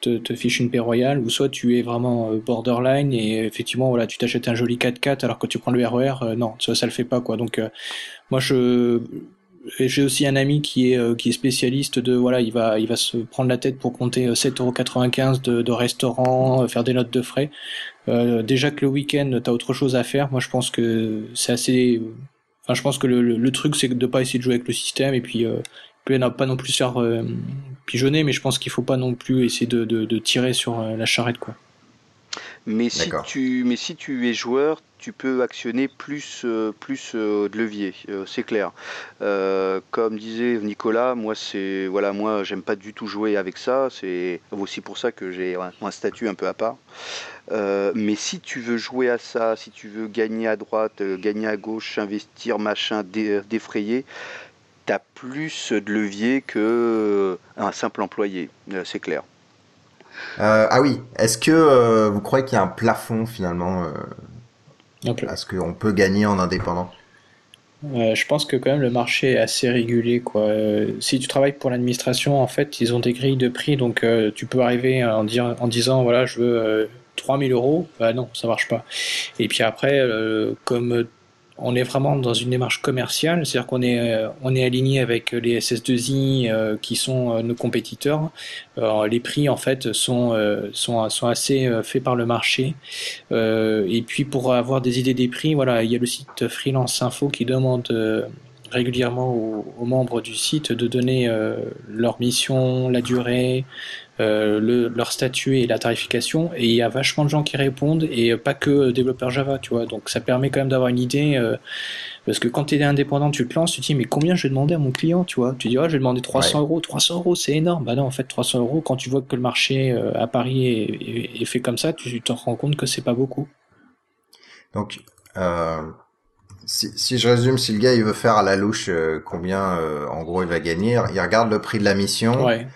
te, te fiche une paix royale, ou soit tu es vraiment euh, borderline et effectivement voilà, tu t'achètes un joli 4x4 alors que tu prends le RER, euh, non, ça ça le fait pas quoi. Donc euh, moi je j'ai aussi un ami qui est qui est spécialiste de voilà, il va il va se prendre la tête pour compter euh, 7,95€ de, de restaurant, faire des notes de frais. Euh, déjà que le week-end, t'as autre chose à faire. Moi, je pense que c'est assez. Enfin, je pense que le, le, le truc, c'est de pas essayer de jouer avec le système et puis, euh, n'a pas non plus se faire euh, pigeonner, mais je pense qu'il faut pas non plus essayer de, de, de tirer sur euh, la charrette, quoi. Mais si, tu, mais si tu es joueur, tu peux actionner plus, euh, plus euh, de leviers, euh, c'est clair. Euh, comme disait Nicolas, moi c'est voilà, moi j'aime pas du tout jouer avec ça. C'est aussi pour ça que j'ai un, un statut un peu à part. Euh, mais si tu veux jouer à ça, si tu veux gagner à droite, euh, gagner à gauche, investir, machin, dé- défrayer, t'as plus de leviers que euh, un simple employé, euh, c'est clair. Euh, ah oui, est-ce que euh, vous croyez qu'il y a un plafond finalement euh, à ce qu'on peut gagner en indépendant? Euh, je pense que quand même le marché est assez régulé quoi. Euh, si tu travailles pour l'administration, en fait, ils ont des grilles de prix, donc euh, tu peux arriver en, dire, en disant voilà, je veux euh, 3000 euros. Bah non, ça marche pas. Et puis après, euh, comme on est vraiment dans une démarche commerciale, c'est-à-dire qu'on est, euh, on est aligné avec les SS2I euh, qui sont euh, nos compétiteurs. Les prix en fait sont, sont, sont assez faits par le marché. Et puis pour avoir des idées des prix, voilà, il y a le site Freelance Info qui demande régulièrement aux, aux membres du site de donner euh, leur mission, la durée, euh, le, leur statut et la tarification. Et il y a vachement de gens qui répondent et pas que développeurs Java, tu vois. Donc ça permet quand même d'avoir une idée. euh, parce que quand tu es indépendant, tu te lances, tu te dis, mais combien je vais demander à mon client, tu vois? Tu dis, ah, je vais demander 300 Ouais. euros. 300 euros, c'est énorme. Bah non, en fait, 300 euros, quand tu vois que le marché euh, à Paris est, est- est fait comme ça, tu te rends compte que c'est pas beaucoup. Donc, euh, si, si je résume, si le gars il veut faire à la louche euh, combien euh, en gros il va gagner, il regarde le prix de la mission. Ouais.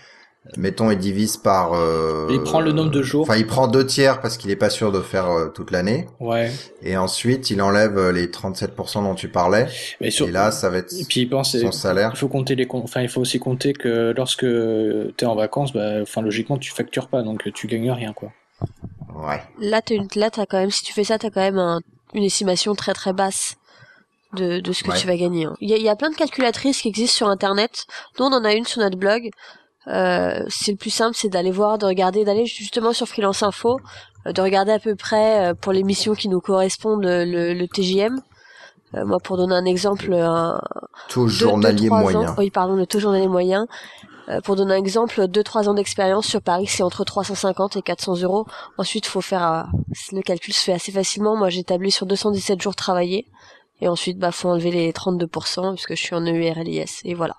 Mettons, il divise par. euh, Il prend le nombre de jours. Enfin, il prend deux tiers parce qu'il est pas sûr de faire euh, toute l'année. Ouais. Et ensuite, il enlève euh, les 37% dont tu parlais. Mais sur... Et là, ça va être Et puis pense, son salaire. il faut compter les, enfin il faut aussi compter que lorsque t'es en vacances, bah, enfin logiquement tu factures pas, donc tu gagnes rien quoi. Ouais. Là, t'as une, là, t'as quand même, si tu fais ça, t'as quand même un- une estimation très très basse de, de ce que Ouais. tu vas gagner. hein. Il y, a, il y a plein de calculatrices qui existent sur Internet. Nous, on en a une sur notre blog. Euh, c'est le plus simple, c'est d'aller voir, de regarder, d'aller justement sur Freelance Info, euh, de regarder à peu près euh, pour les missions qui nous correspondent le, le, TJM. Euh, moi, pour donner un exemple, un, Taux deux- journalier deux, moyen. Ans, oui, pardon, le taux journalier moyen. Euh, pour donner un exemple, 2-3 ans d'expérience sur Paris, c'est entre 350 et 400 euros. Ensuite, faut faire euh, le calcul se fait assez facilement. Moi, j'ai établi sur 217 jours travaillés. Et ensuite, bah, faut enlever les 32% parce que je suis en EURLIS. Et voilà.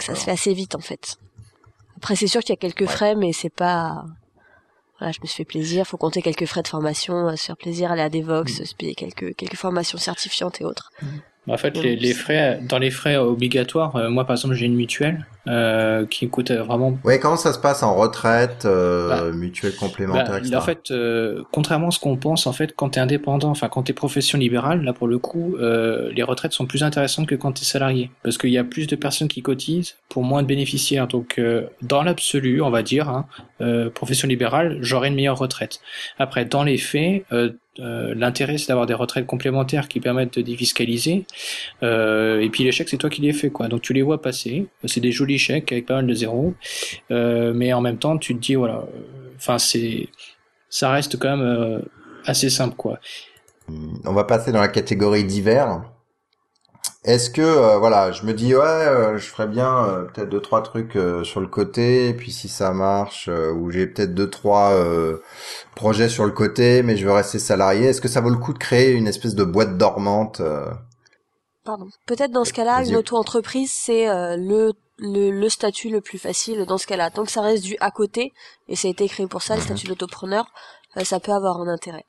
Ça se fait assez vite, en fait. Après, c'est sûr qu'il y a quelques Ouais. frais, mais c'est pas, voilà, je me suis fait plaisir. Faut compter quelques frais de formation, euh, se faire plaisir, aller à Devox, Mm. se payer quelques, quelques formations certifiantes et autres. En fait, les, les frais, dans les frais obligatoires, euh, moi par exemple j'ai une mutuelle euh, qui coûte vraiment Ouais, comment ça se passe en retraite, euh, Bah, mutuelle complémentaire, Bah, etc. en fait, euh, contrairement à ce qu'on pense, en fait, quand tu es indépendant, enfin quand tu es profession libérale, là pour le coup, euh, les retraites sont plus intéressantes que quand tu es salarié. Parce qu'il y a plus de personnes qui cotisent pour moins de bénéficiaires. Donc, euh, dans l'absolu, on va dire, hein, euh, profession libérale, j'aurai une meilleure retraite. Après, dans les faits, euh, l'intérêt c'est d'avoir des retraites complémentaires qui permettent de défiscaliser. Euh, et puis les chèques, c'est toi qui les fais, quoi. Donc tu les vois passer. C'est des jolis chèques avec pas mal de zéros. Euh, mais en même temps, tu te dis, voilà, euh, enfin, c'est, ça reste quand même euh, assez simple, quoi. On va passer dans la catégorie divers. Est-ce que euh, voilà, je me dis ouais, euh, je ferais bien euh, peut-être deux trois trucs euh, sur le côté, et puis si ça marche, euh, ou j'ai peut-être deux trois euh, projets sur le côté, mais je veux rester salarié. Est-ce que ça vaut le coup de créer une espèce de boîte dormante euh, Pardon. Peut-être dans ce cas-là, une auto-entreprise, c'est euh, le, le, le statut le plus facile dans ce cas-là. Tant que ça reste du à côté, et ça a été créé pour ça, le Mhm. statut d'autopreneur, euh, ça peut avoir un intérêt.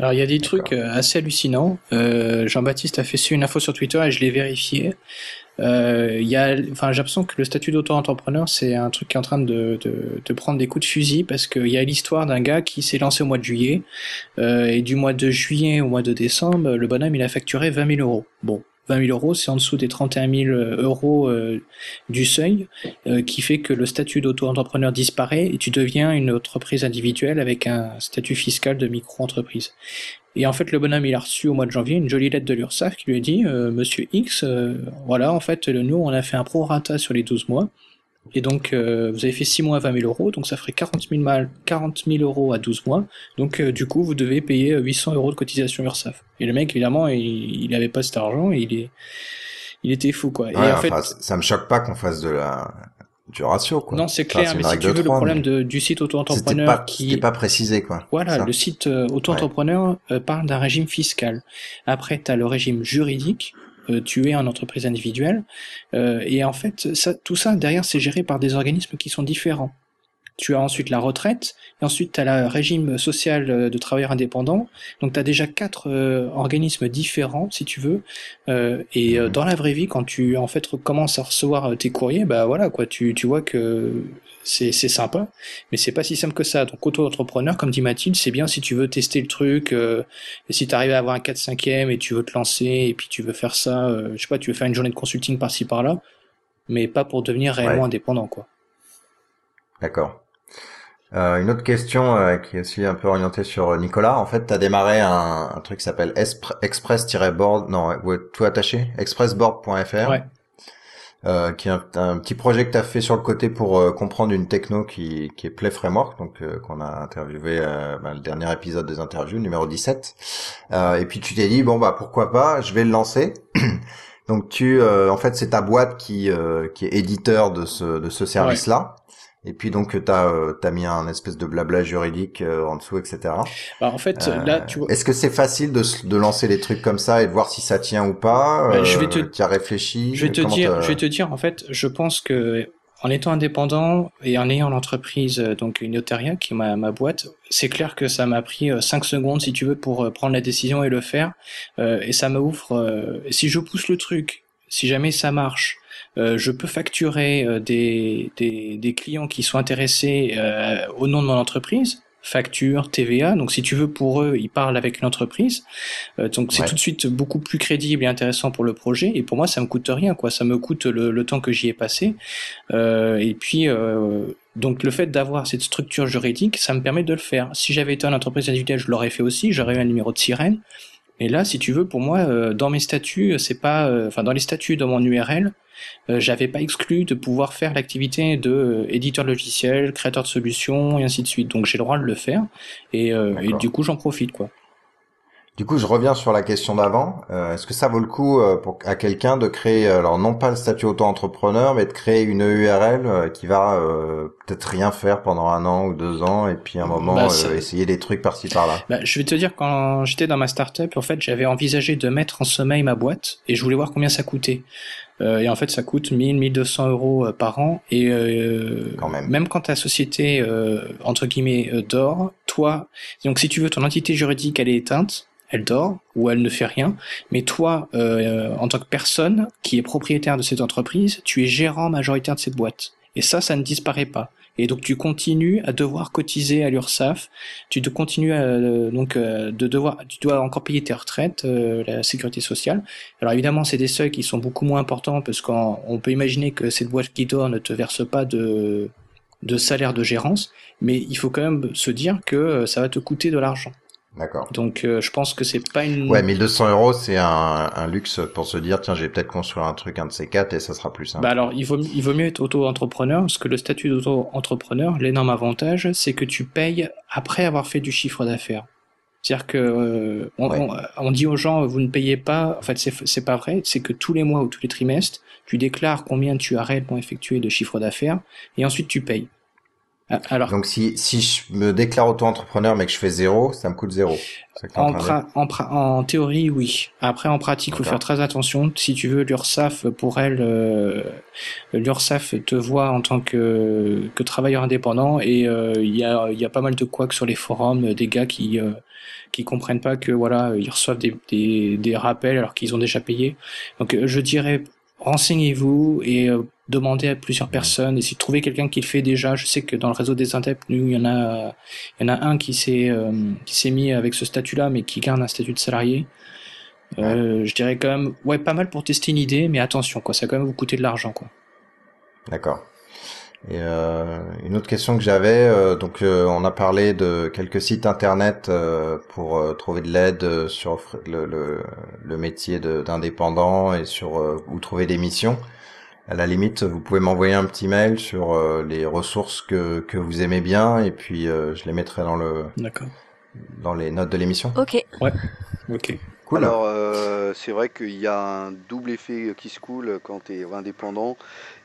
Alors il y a des trucs euh, assez hallucinants. Euh, Jean-Baptiste a fait une info sur Twitter et je l'ai vérifié. Euh, il y a, enfin, j'ai l'impression que le statut d'auto-entrepreneur c'est un truc qui est en train de, de, de prendre des coups de fusil parce qu'il y a l'histoire d'un gars qui s'est lancé au mois de juillet euh, et du mois de juillet au mois de décembre, le bonhomme il a facturé 20 000 euros. Bon, 20 000 euros c'est en dessous des 31 000 euros euh, du seuil euh, qui fait que le statut d'auto-entrepreneur disparaît et tu deviens une entreprise individuelle avec un statut fiscal de micro-entreprise. Et en fait, le bonhomme, il a reçu au mois de janvier une jolie lettre de l'URSSAF qui lui a dit, euh, Monsieur X, voilà, en fait, nous, on a fait un prorata sur les 12 mois. Et donc, euh, vous avez fait 6 mois à 20 000 euros, donc ça ferait 40 000, mal, 40 000 euros à 12 mois. Donc, euh, du coup, vous devez payer euh, 800 euros de cotisation URSSAF. Et le mec, évidemment, il, il avait pas cet argent et il est, il était fou, quoi. et ouais, en fait, enfin, ça me choque pas qu'on fasse de la du ratio quoi. non, c'est Enfin, clair, c'est mais si tu veux, le problème mais de, du site auto-entrepreneur pas, qui, c'était pas précisé quoi. Voilà, Ça. le site euh, auto-entrepreneur euh, parle d'un régime fiscal. Après, tu as le régime juridique, euh, tu es en entreprise individuelle, euh, et en fait, tout ça, derrière, c'est géré par des organismes qui sont différents. Tu as ensuite la retraite, et ensuite tu as le régime social euh, de travailleurs indépendants. Donc tu as déjà quatre euh, organismes différents, si tu veux. Euh, et euh, Mhm. dans la vraie vie, quand tu en fait commences à recevoir tes courriers, bah voilà quoi, tu, tu vois que c'est c'est sympa, mais c'est pas si simple que ça. Donc auto-entrepreneur, comme dit Mathilde, c'est bien si tu veux tester le truc, et si tu arrives à avoir un 4-5e et tu veux te lancer, et puis tu veux faire ça, je sais pas, tu veux faire une journée de consulting par-ci par-là, mais pas pour devenir réellement Ouais. indépendant quoi. D'accord. Euh, une autre question euh, qui est aussi un peu orientée sur euh, Nicolas. En fait, tu as démarré un, un truc qui s'appelle express-board, non, ouais, tout attaché, expressboard.fr, Ouais. euh, qui est un, un petit projet que tu as fait sur le côté pour euh, comprendre une techno qui, qui est Play Framework, donc euh, qu'on a interviewé euh, bah, le dernier épisode des interviews, numéro 17. Euh, et puis tu t'es dit, bon bah pourquoi pas, je vais le lancer. donc tu, euh, en fait, c'est ta boîte qui, euh, qui est éditeur de ce, de ce service-là. Et puis donc t'as euh, t'as mis un espèce de blabla juridique euh, en dessous, etc. Bah, en fait, Euh, là, tu vois, Est-ce que c'est facile de, de lancer des trucs comme ça et de voir si ça tient ou pas Bah, je vais Euh, te- T'y as réfléchi je vais te dire, je vais te dire, en fait, je pense que en étant indépendant et en ayant l'entreprise, donc une Notaria, qui est ma, ma boîte, c'est clair que ça m'a pris 5 secondes, si tu veux, pour prendre la décision et le faire. et ça m'ouvre, si je pousse le truc, si jamais ça marche, je peux facturer des, des, des, clients qui sont intéressés au nom de mon entreprise facture, TVA. Donc si tu veux pour eux, ils parlent avec une entreprise. Euh, donc c'est tout de suite beaucoup plus crédible et intéressant pour le projet. Et pour moi, ça me coûte rien, quoi. Ça me coûte le, temps que j'y ai passé. Euh, et puis euh, donc le fait d'avoir cette structure juridique, ça me permet de le faire. Si j'avais été une entreprise individuelle, je l'aurais fait aussi. J'aurais eu un numéro de sirène. Et là, si tu veux, pour moi, dans mes statuts, c'est pas, enfin dans les statuts de mon URL, euh, j'avais pas exclu de pouvoir faire l'activité de euh, éditeur logiciel, créateur de solutions et ainsi de suite. Donc j'ai le droit de le faire et, euh, et du coup j'en profite quoi. Du coup, je reviens sur la question d'avant. Est-ce que ça vaut le coup pour, à quelqu'un de créer, alors non pas le statut auto-entrepreneur, mais de créer une URL qui va peut-être rien faire pendant un an ou deux ans, et puis à un moment bah, essayer des trucs par-ci par-là? Bah, Je vais te dire, quand j'étais dans ma startup, en fait, j'avais envisagé de mettre en sommeil ma boîte, et je voulais voir combien ça coûtait. Euh, et en fait, ça coûte 1000, 1200 euros euh, par an. Et euh, quand même. même quand ta société, entre guillemets, dort, toi, donc si tu veux, ton entité juridique, elle est éteinte, elle dort ou elle ne fait rien, mais toi, en tant que personne qui est propriétaire de cette entreprise, tu es gérant majoritaire de cette boîte. Et ça, ça ne disparaît pas et donc tu continues à devoir cotiser à l'URSSAF, tu continues à, euh, donc euh, de devoir, tu dois encore payer tes retraites, euh, la sécurité sociale. Alors évidemment, c'est des seuils qui sont beaucoup moins importants parce qu'on peut imaginer que cette boîte qui dort ne te verse pas de salaire de gérance, mais il faut quand même se dire que ça va te coûter de l'argent. D'accord. Donc euh, je pense que c'est pas une. Ouais, 1200 euros, c'est un, un, luxe pour se dire tiens, j'ai peut-être construire un truc un de ces quatre et ça sera plus simple. Bah alors il vaut il vaut mieux être auto-entrepreneur parce que le statut d'auto-entrepreneur, l'énorme avantage, c'est que tu payes après avoir fait du chiffre d'affaires. C'est-à-dire que euh, on, on, dit aux gens vous ne payez pas. En fait, c'est c'est pas vrai. C'est que tous les mois ou tous les trimestres, tu déclares combien tu as réellement effectué de chiffre d'affaires et ensuite tu payes. Ah, alors, Donc si, si je me déclare auto-entrepreneur mais que je fais zéro, ça me coûte zéro. En, en, en, théorie, oui. Après, en pratique, il faut faire très attention. Si tu veux, l'URSSAF, pour elle, euh, l'URSSAF te voit en tant que, que travailleur indépendant et euh, il y, a, y a pas mal de couacs sur les forums, des gars qui euh, qui comprennent pas que voilà, ils reçoivent des, des, des rappels alors qu'ils ont déjà payé. Donc, je dirais, renseignez-vous et demander à plusieurs personnes, et si trouver quelqu'un qui le fait déjà. Je sais que dans le réseau des Indep, nous, il y en a, il y en a un qui s'est, euh, qui s'est mis avec ce statut-là, mais qui garde un statut de salarié. Euh, je dirais quand même, ouais, pas mal pour tester une idée, mais attention, quoi, ça va quand même vous coûter de l'argent, quoi. D'accord. Et euh, une autre question que j'avais, euh, donc euh, on a parlé de quelques sites internet pour trouver de l'aide sur le, le, le métier d'indépendant et sur où trouver des missions à la limite, vous pouvez m'envoyer un petit mail sur euh, les ressources que, que vous aimez bien et puis euh, je les mettrai dans le dans les notes de l'émission. Ok. Ouais. Ok. Cool. Alors euh, c'est vrai qu'il y a un double effet qui se coule quand tu es indépendant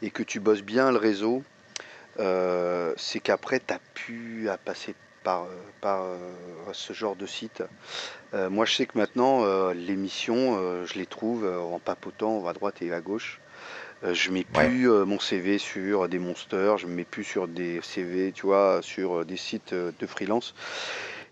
et que tu bosses bien le réseau. C'est qu'après tu as pu à passer par, par ce genre de site. moi je sais que maintenant les missions je les trouve en papotant à droite et à gauche. Euh, je mets plus euh, mon CV sur des monsters, je me mets plus sur des CV, tu vois, sur euh, des sites de freelance.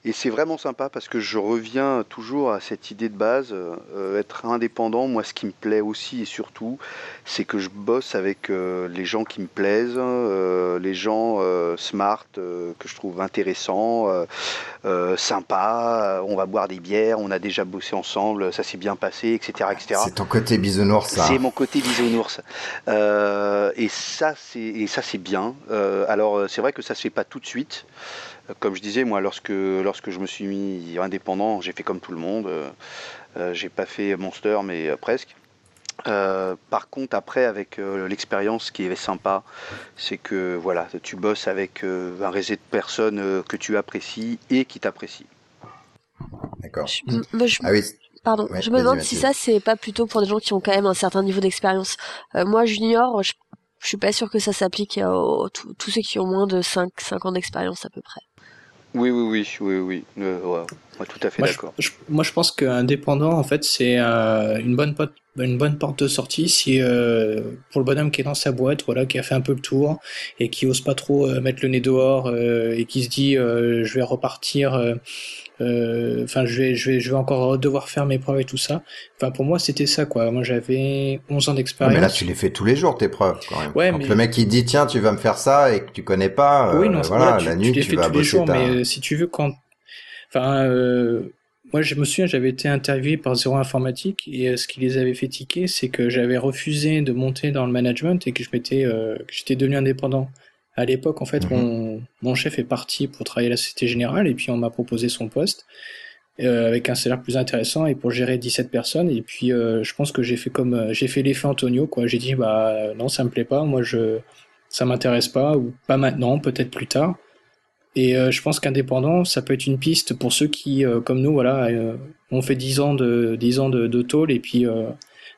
Et c'est vraiment sympa parce que je reviens toujours à cette idée de base, euh, être indépendant. Moi, ce qui me plaît aussi et surtout, c'est que je bosse avec euh, les gens qui me plaisent, euh, les gens smart que je trouve intéressants, sympas. On va boire des bières, on a déjà bossé ensemble, ça s'est bien passé, etc., etc. C'est ton côté bisounours, ça. C'est mon côté bisounours. et ça, c'est et ça, c'est bien. alors, c'est vrai que ça se fait pas tout de suite. Comme je disais, moi, lorsque, lorsque je me suis mis indépendant, j'ai fait comme tout le monde. Euh, euh, j'ai pas fait Monster, mais euh, presque. par contre, après, avec l'expérience, ce qui est sympa, c'est que voilà, tu bosses avec un réseau de personnes que tu apprécies et qui t'apprécient. D'accord. Ah pardon, je me demande si ça, c'est pas plutôt pour des gens qui ont quand même un certain niveau d'expérience. moi, junior, je, je suis pas sûr que ça s'applique à tous ceux qui ont moins de 5, 5 ans d'expérience à peu près. Oui, oui, oui, oui, oui. Euh, ouais, ouais, tout à fait d'accord. moi, je pense qu'indépendant, en fait, c'est euh, une bonne porte, une bonne porte de sortie si euh, pour le bonhomme qui est dans sa boîte, voilà, qui a fait un peu le tour et qui ose pas trop euh, mettre le nez dehors euh, et qui se dit euh, je vais repartir, enfin je vais, je vais, je vais encore devoir faire mes preuves et tout ça. Enfin pour moi c'était ça quoi. Moi j'avais 11 ans Ah, mais là, d'expérience. tu les fais tous les jours, tes preuves, quand même. Ouais, Quand mais- le mec, il dit, tiens, tu vas me faire ça, et que tu connais pas, Oui, euh, non, voilà, tu, la tu nuit, les tu fais vas tous les jours, ta... mais euh, si tu veux, quand. Enfin, euh, moi, je me souviens, j'avais été interviewé par Zéro Informatique et euh, ce qui les avait fait tiquer, c'est que j'avais refusé de monter dans le management et que je m'étais, euh, que j'étais devenu indépendant. À l'époque, en fait, Mhm. mon, mon chef est parti pour travailler à la Société Générale et puis on m'a proposé son poste euh, avec un salaire plus intéressant et pour gérer 17 personnes. Et puis, euh, je pense que j'ai fait comme, euh, j'ai fait l'effet Antonio, quoi. J'ai dit, bah, non, ça me plaît pas. Moi, je, ça m'intéresse pas ou pas maintenant, peut-être plus tard. Et je pense qu'indépendant, ça peut être une piste pour ceux qui, comme nous, voilà, ont fait 10 ans de 10 ans de, de tôle et puis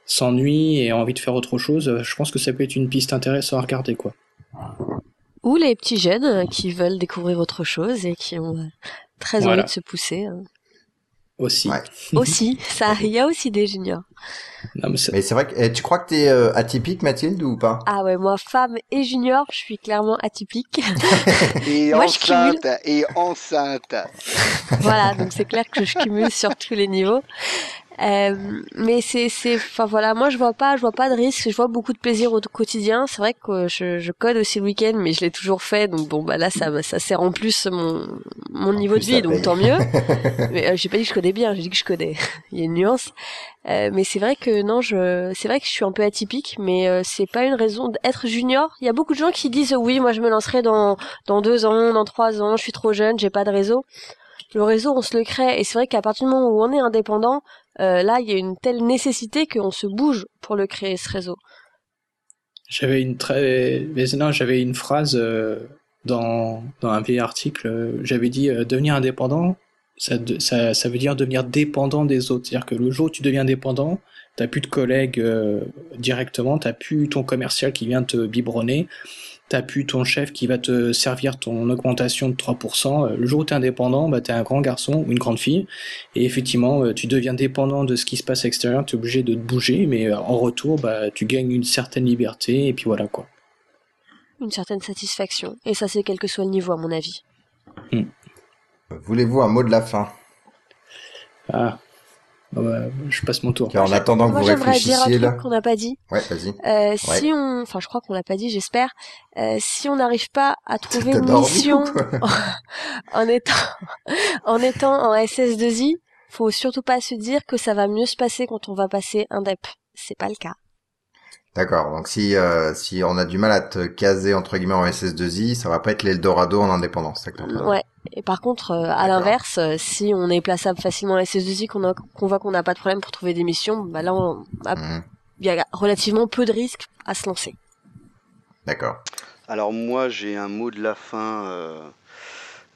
s'ennuient et ont envie de faire autre chose. Je pense que ça peut être une piste intéressante à regarder, quoi. Ou les petits jeunes euh, qui veulent découvrir autre chose et qui ont euh, très Voilà. envie de se pousser. hein. Aussi. Ouais. Aussi, ça, il y a aussi des juniors. Non, mais c'est- Mais c'est vrai que, eh, tu crois que t'es euh, atypique, Mathilde, ou pas? Ah ouais, moi, femme et junior, je suis clairement atypique. Et Moi, je cumule. enceinte, et enceinte. voilà, donc c'est clair que je cumule sur tous les niveaux. Euh, mais c'est, c'est, enfin voilà, moi je vois pas, je vois pas de risque, je vois beaucoup de plaisir au quotidien. C'est vrai que je, je code aussi le week-end, mais je l'ai toujours fait, donc bon bah là ça, ça sert en plus mon, mon En niveau de vie, donc paye. tant mieux. mais euh, j'ai pas dit que je codais bien, j'ai dit que je codais. Il y a une nuance. Euh, mais c'est vrai que non, je, c'est vrai que je suis un peu atypique, mais euh, c'est pas une raison d'être junior. Il y a beaucoup de gens qui disent oui, moi je me lancerai dans dans deux ans, dans trois ans, je suis trop jeune, j'ai pas de réseau. Le réseau, on se le crée, et c'est vrai qu'à partir du moment où on est indépendant, euh, là, il y a une telle nécessité qu'on se bouge pour le créer ce réseau. J'avais une très, j'avais une phrase euh, dans dans un vieil article. J'avais dit euh, devenir indépendant, ça, ça ça veut dire devenir dépendant des autres. C'est-à-dire que le jour où tu deviens dépendant, t'as plus de collègues directement, t'as plus ton commercial qui vient te biberonner, t'as plus ton chef qui va te servir ton augmentation de 3%. Euh, Le jour où t'es indépendant, bah t'es un grand garçon ou une grande fille, et effectivement, euh, tu deviens dépendant de ce qui se passe à l'extérieur, tu es obligé de te bouger, mais euh, en retour, bah, tu gagnes une certaine liberté, et puis voilà quoi. Une certaine satisfaction. Et ça, c'est quel que soit le niveau, à mon avis. Voulez-vous un mot de la fin? Ah, Bah, je passe mon tour. En attendant que vous j'aimerais dire un réfléchissiez truc là... qu'on n'a pas dit. Ouais, vas-y. Euh, Si on, enfin, je crois qu'on l'a pas dit, j'espère. Euh, si on n'arrive pas à trouver une mission en étant, en étant en SS2I, faut surtout pas se dire que ça va mieux se passer quand on va passer un DEP. C'est pas le cas. D'accord, donc si, euh, si on a du mal à te caser entre guillemets en SS2I, ça va pas être l'Eldorado en indépendance. Ouais. Et par contre, euh, à l'inverse, euh, si on est plaçable facilement en SS2I, qu'on voit qu'on n'a pas de problème pour trouver des missions, bah là, ah, Mhm, il y a relativement peu de risques à se lancer. D'accord. Alors moi j'ai un mot de la fin. euh,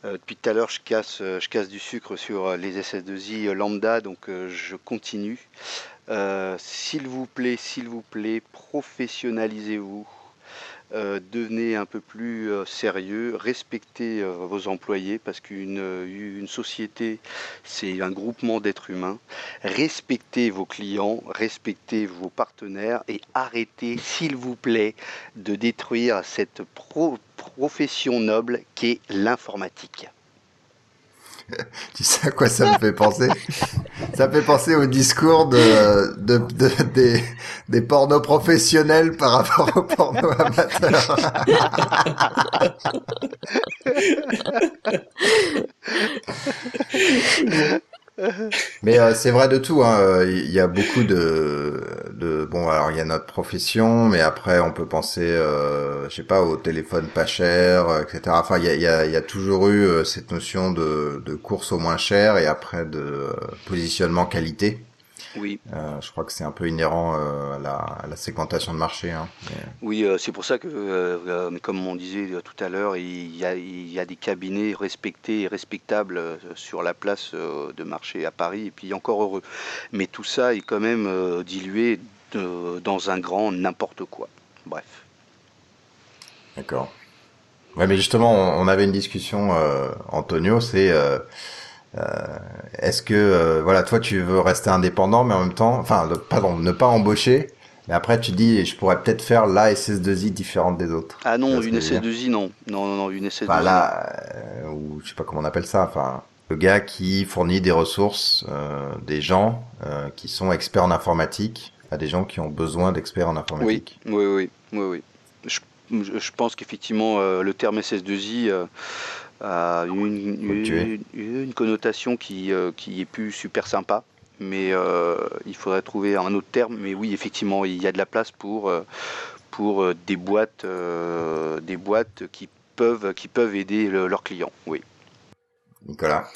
euh, depuis tout à l'heure je casse, je casse du sucre sur les SS2I lambda, donc euh, je continue. Euh, s'il vous plaît, s'il vous plaît, professionnalisez-vous. Euh, devenez un peu plus euh, sérieux, respectez vos employés parce qu'une une société c'est un groupement d'êtres humains. Respectez vos clients, respectez vos partenaires et arrêtez s'il vous plaît de détruire cette pro- profession noble qu'est l'informatique. Tu sais à quoi ça me fait penser? Ça me fait penser au discours de, de, de- des, des pornos professionnels par rapport aux pornos amateurs. Mais euh, c'est vrai de tout. hein. Il y a beaucoup de, de bon. Alors il y a notre profession, mais après on peut penser, euh, je sais pas, au téléphone pas cher, euh, etc. Enfin, il y a, y a, y a toujours eu euh, cette notion de, de course au moins cher et après de euh, positionnement qualité. Oui, Euh, je crois que c'est un peu inhérent euh, à, la, à la segmentation de marché. Hein. Mais- oui, euh, c'est pour ça que, comme on disait tout à l'heure, il y, a, il y a des cabinets respectés et respectables sur la place de marché à Paris, et puis encore heureux. Mais tout ça est quand même dilué de- dans un grand n'importe quoi. Bref. D'accord. Ouais, mais justement, on, avait une discussion, Antonio, c'est est-ce que voilà, toi tu veux rester indépendant, mais en même temps, enfin, pardon, ne pas embaucher, mais après tu dis, je pourrais peut-être faire la SS2I différente des autres. Ah non, une SS2I, non, non, non, non, une SS2I. Enfin là, ou je sais pas comment on appelle ça, enfin, le gars qui fournit des ressources, des gens qui sont experts en informatique à des gens qui ont besoin d'experts en informatique. Oui, oui, oui, oui, oui. Je je pense qu'effectivement, euh, le terme SS2I euh, a une, une, connotation qui, euh, qui est plus super sympa. Mais il faudrait trouver un autre terme. Mais oui, effectivement, il y a de la place pour, pour des, boîtes, des boîtes qui peuvent, qui peuvent aider leurs clients. Oui. Nicolas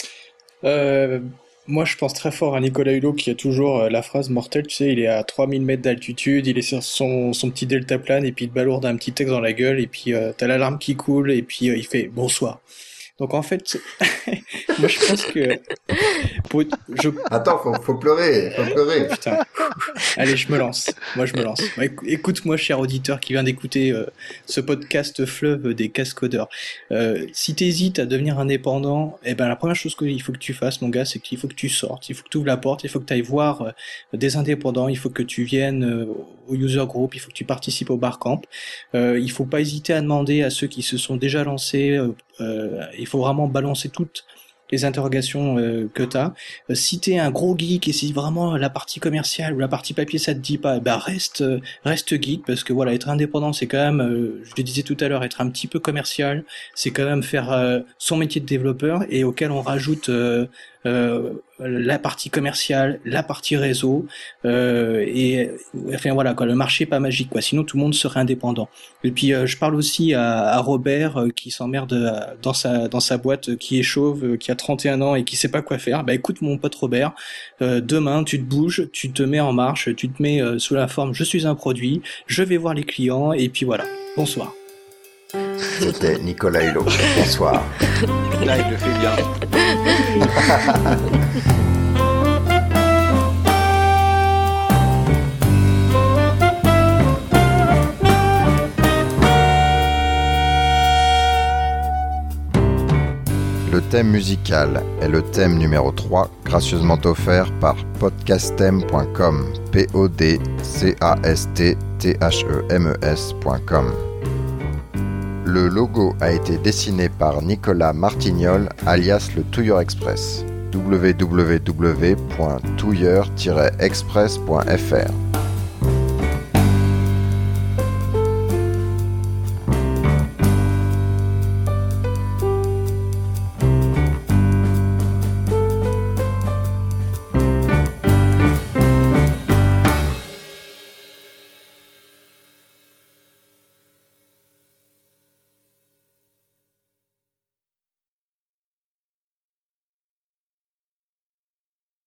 moi, je pense très fort à Nicolas Hulot qui a toujours euh, la phrase mortelle, tu sais, il est à 3000 mètres d'altitude, il est sur son, son petit deltaplane et puis il te balourde un petit texte dans la gueule et puis euh, t'as l'alarme qui coule et puis euh, il fait bonsoir. Donc en fait, moi je pense que je... attends, faut, faut pleurer, faut pleurer. Putain. Allez, je me lance. Moi je me lance. Bah, écoute-moi, cher auditeur qui vient d'écouter euh, ce podcast fleuve des cascodeurs. Euh, si t'hésites à devenir indépendant, eh ben la première chose qu'il faut que tu fasses, mon gars, c'est qu'il faut que tu sortes, il faut que tu ouvres la porte, il faut que tu ailles voir euh, des indépendants, il faut que tu viennes euh, au user group, il faut que tu participes au barcamp. Euh, il faut pas hésiter à demander à ceux qui se sont déjà lancés euh, il faut vraiment balancer toutes les interrogations euh, que tu as. Euh, si tu es un gros geek et si vraiment la partie commerciale ou la partie papier ça te dit pas, bah reste reste geek parce que voilà, être indépendant c'est quand même je le disais tout à l'heure être un petit peu commercial, c'est quand même faire son métier de développeur et auquel on rajoute euh, la partie commerciale, la partie réseau, euh, et enfin voilà quoi, le marché pas magique quoi. Sinon tout le monde serait indépendant. Et puis euh, je parle aussi à, Robert qui s'emmerde dans sa dans sa boîte, qui est chauve, qui a 31 ans et qui sait pas quoi faire. Bah écoute mon pote Robert, demain tu te bouges, tu te mets en marche, tu te mets sous la forme je suis un produit, je vais voir les clients et puis voilà. Bonsoir. C'était Nicolas Hulot. Bonsoir. Là, il le fait bien. Le thème musical est le thème numéro 3, gracieusement offert par podcastem.com. P-O-D-C-A-S-T-T-H-E-M-E-S.com. Le logo a été dessiné par Nicolas Martignol, alias le Touilleur Express. www.touilleur-express.fr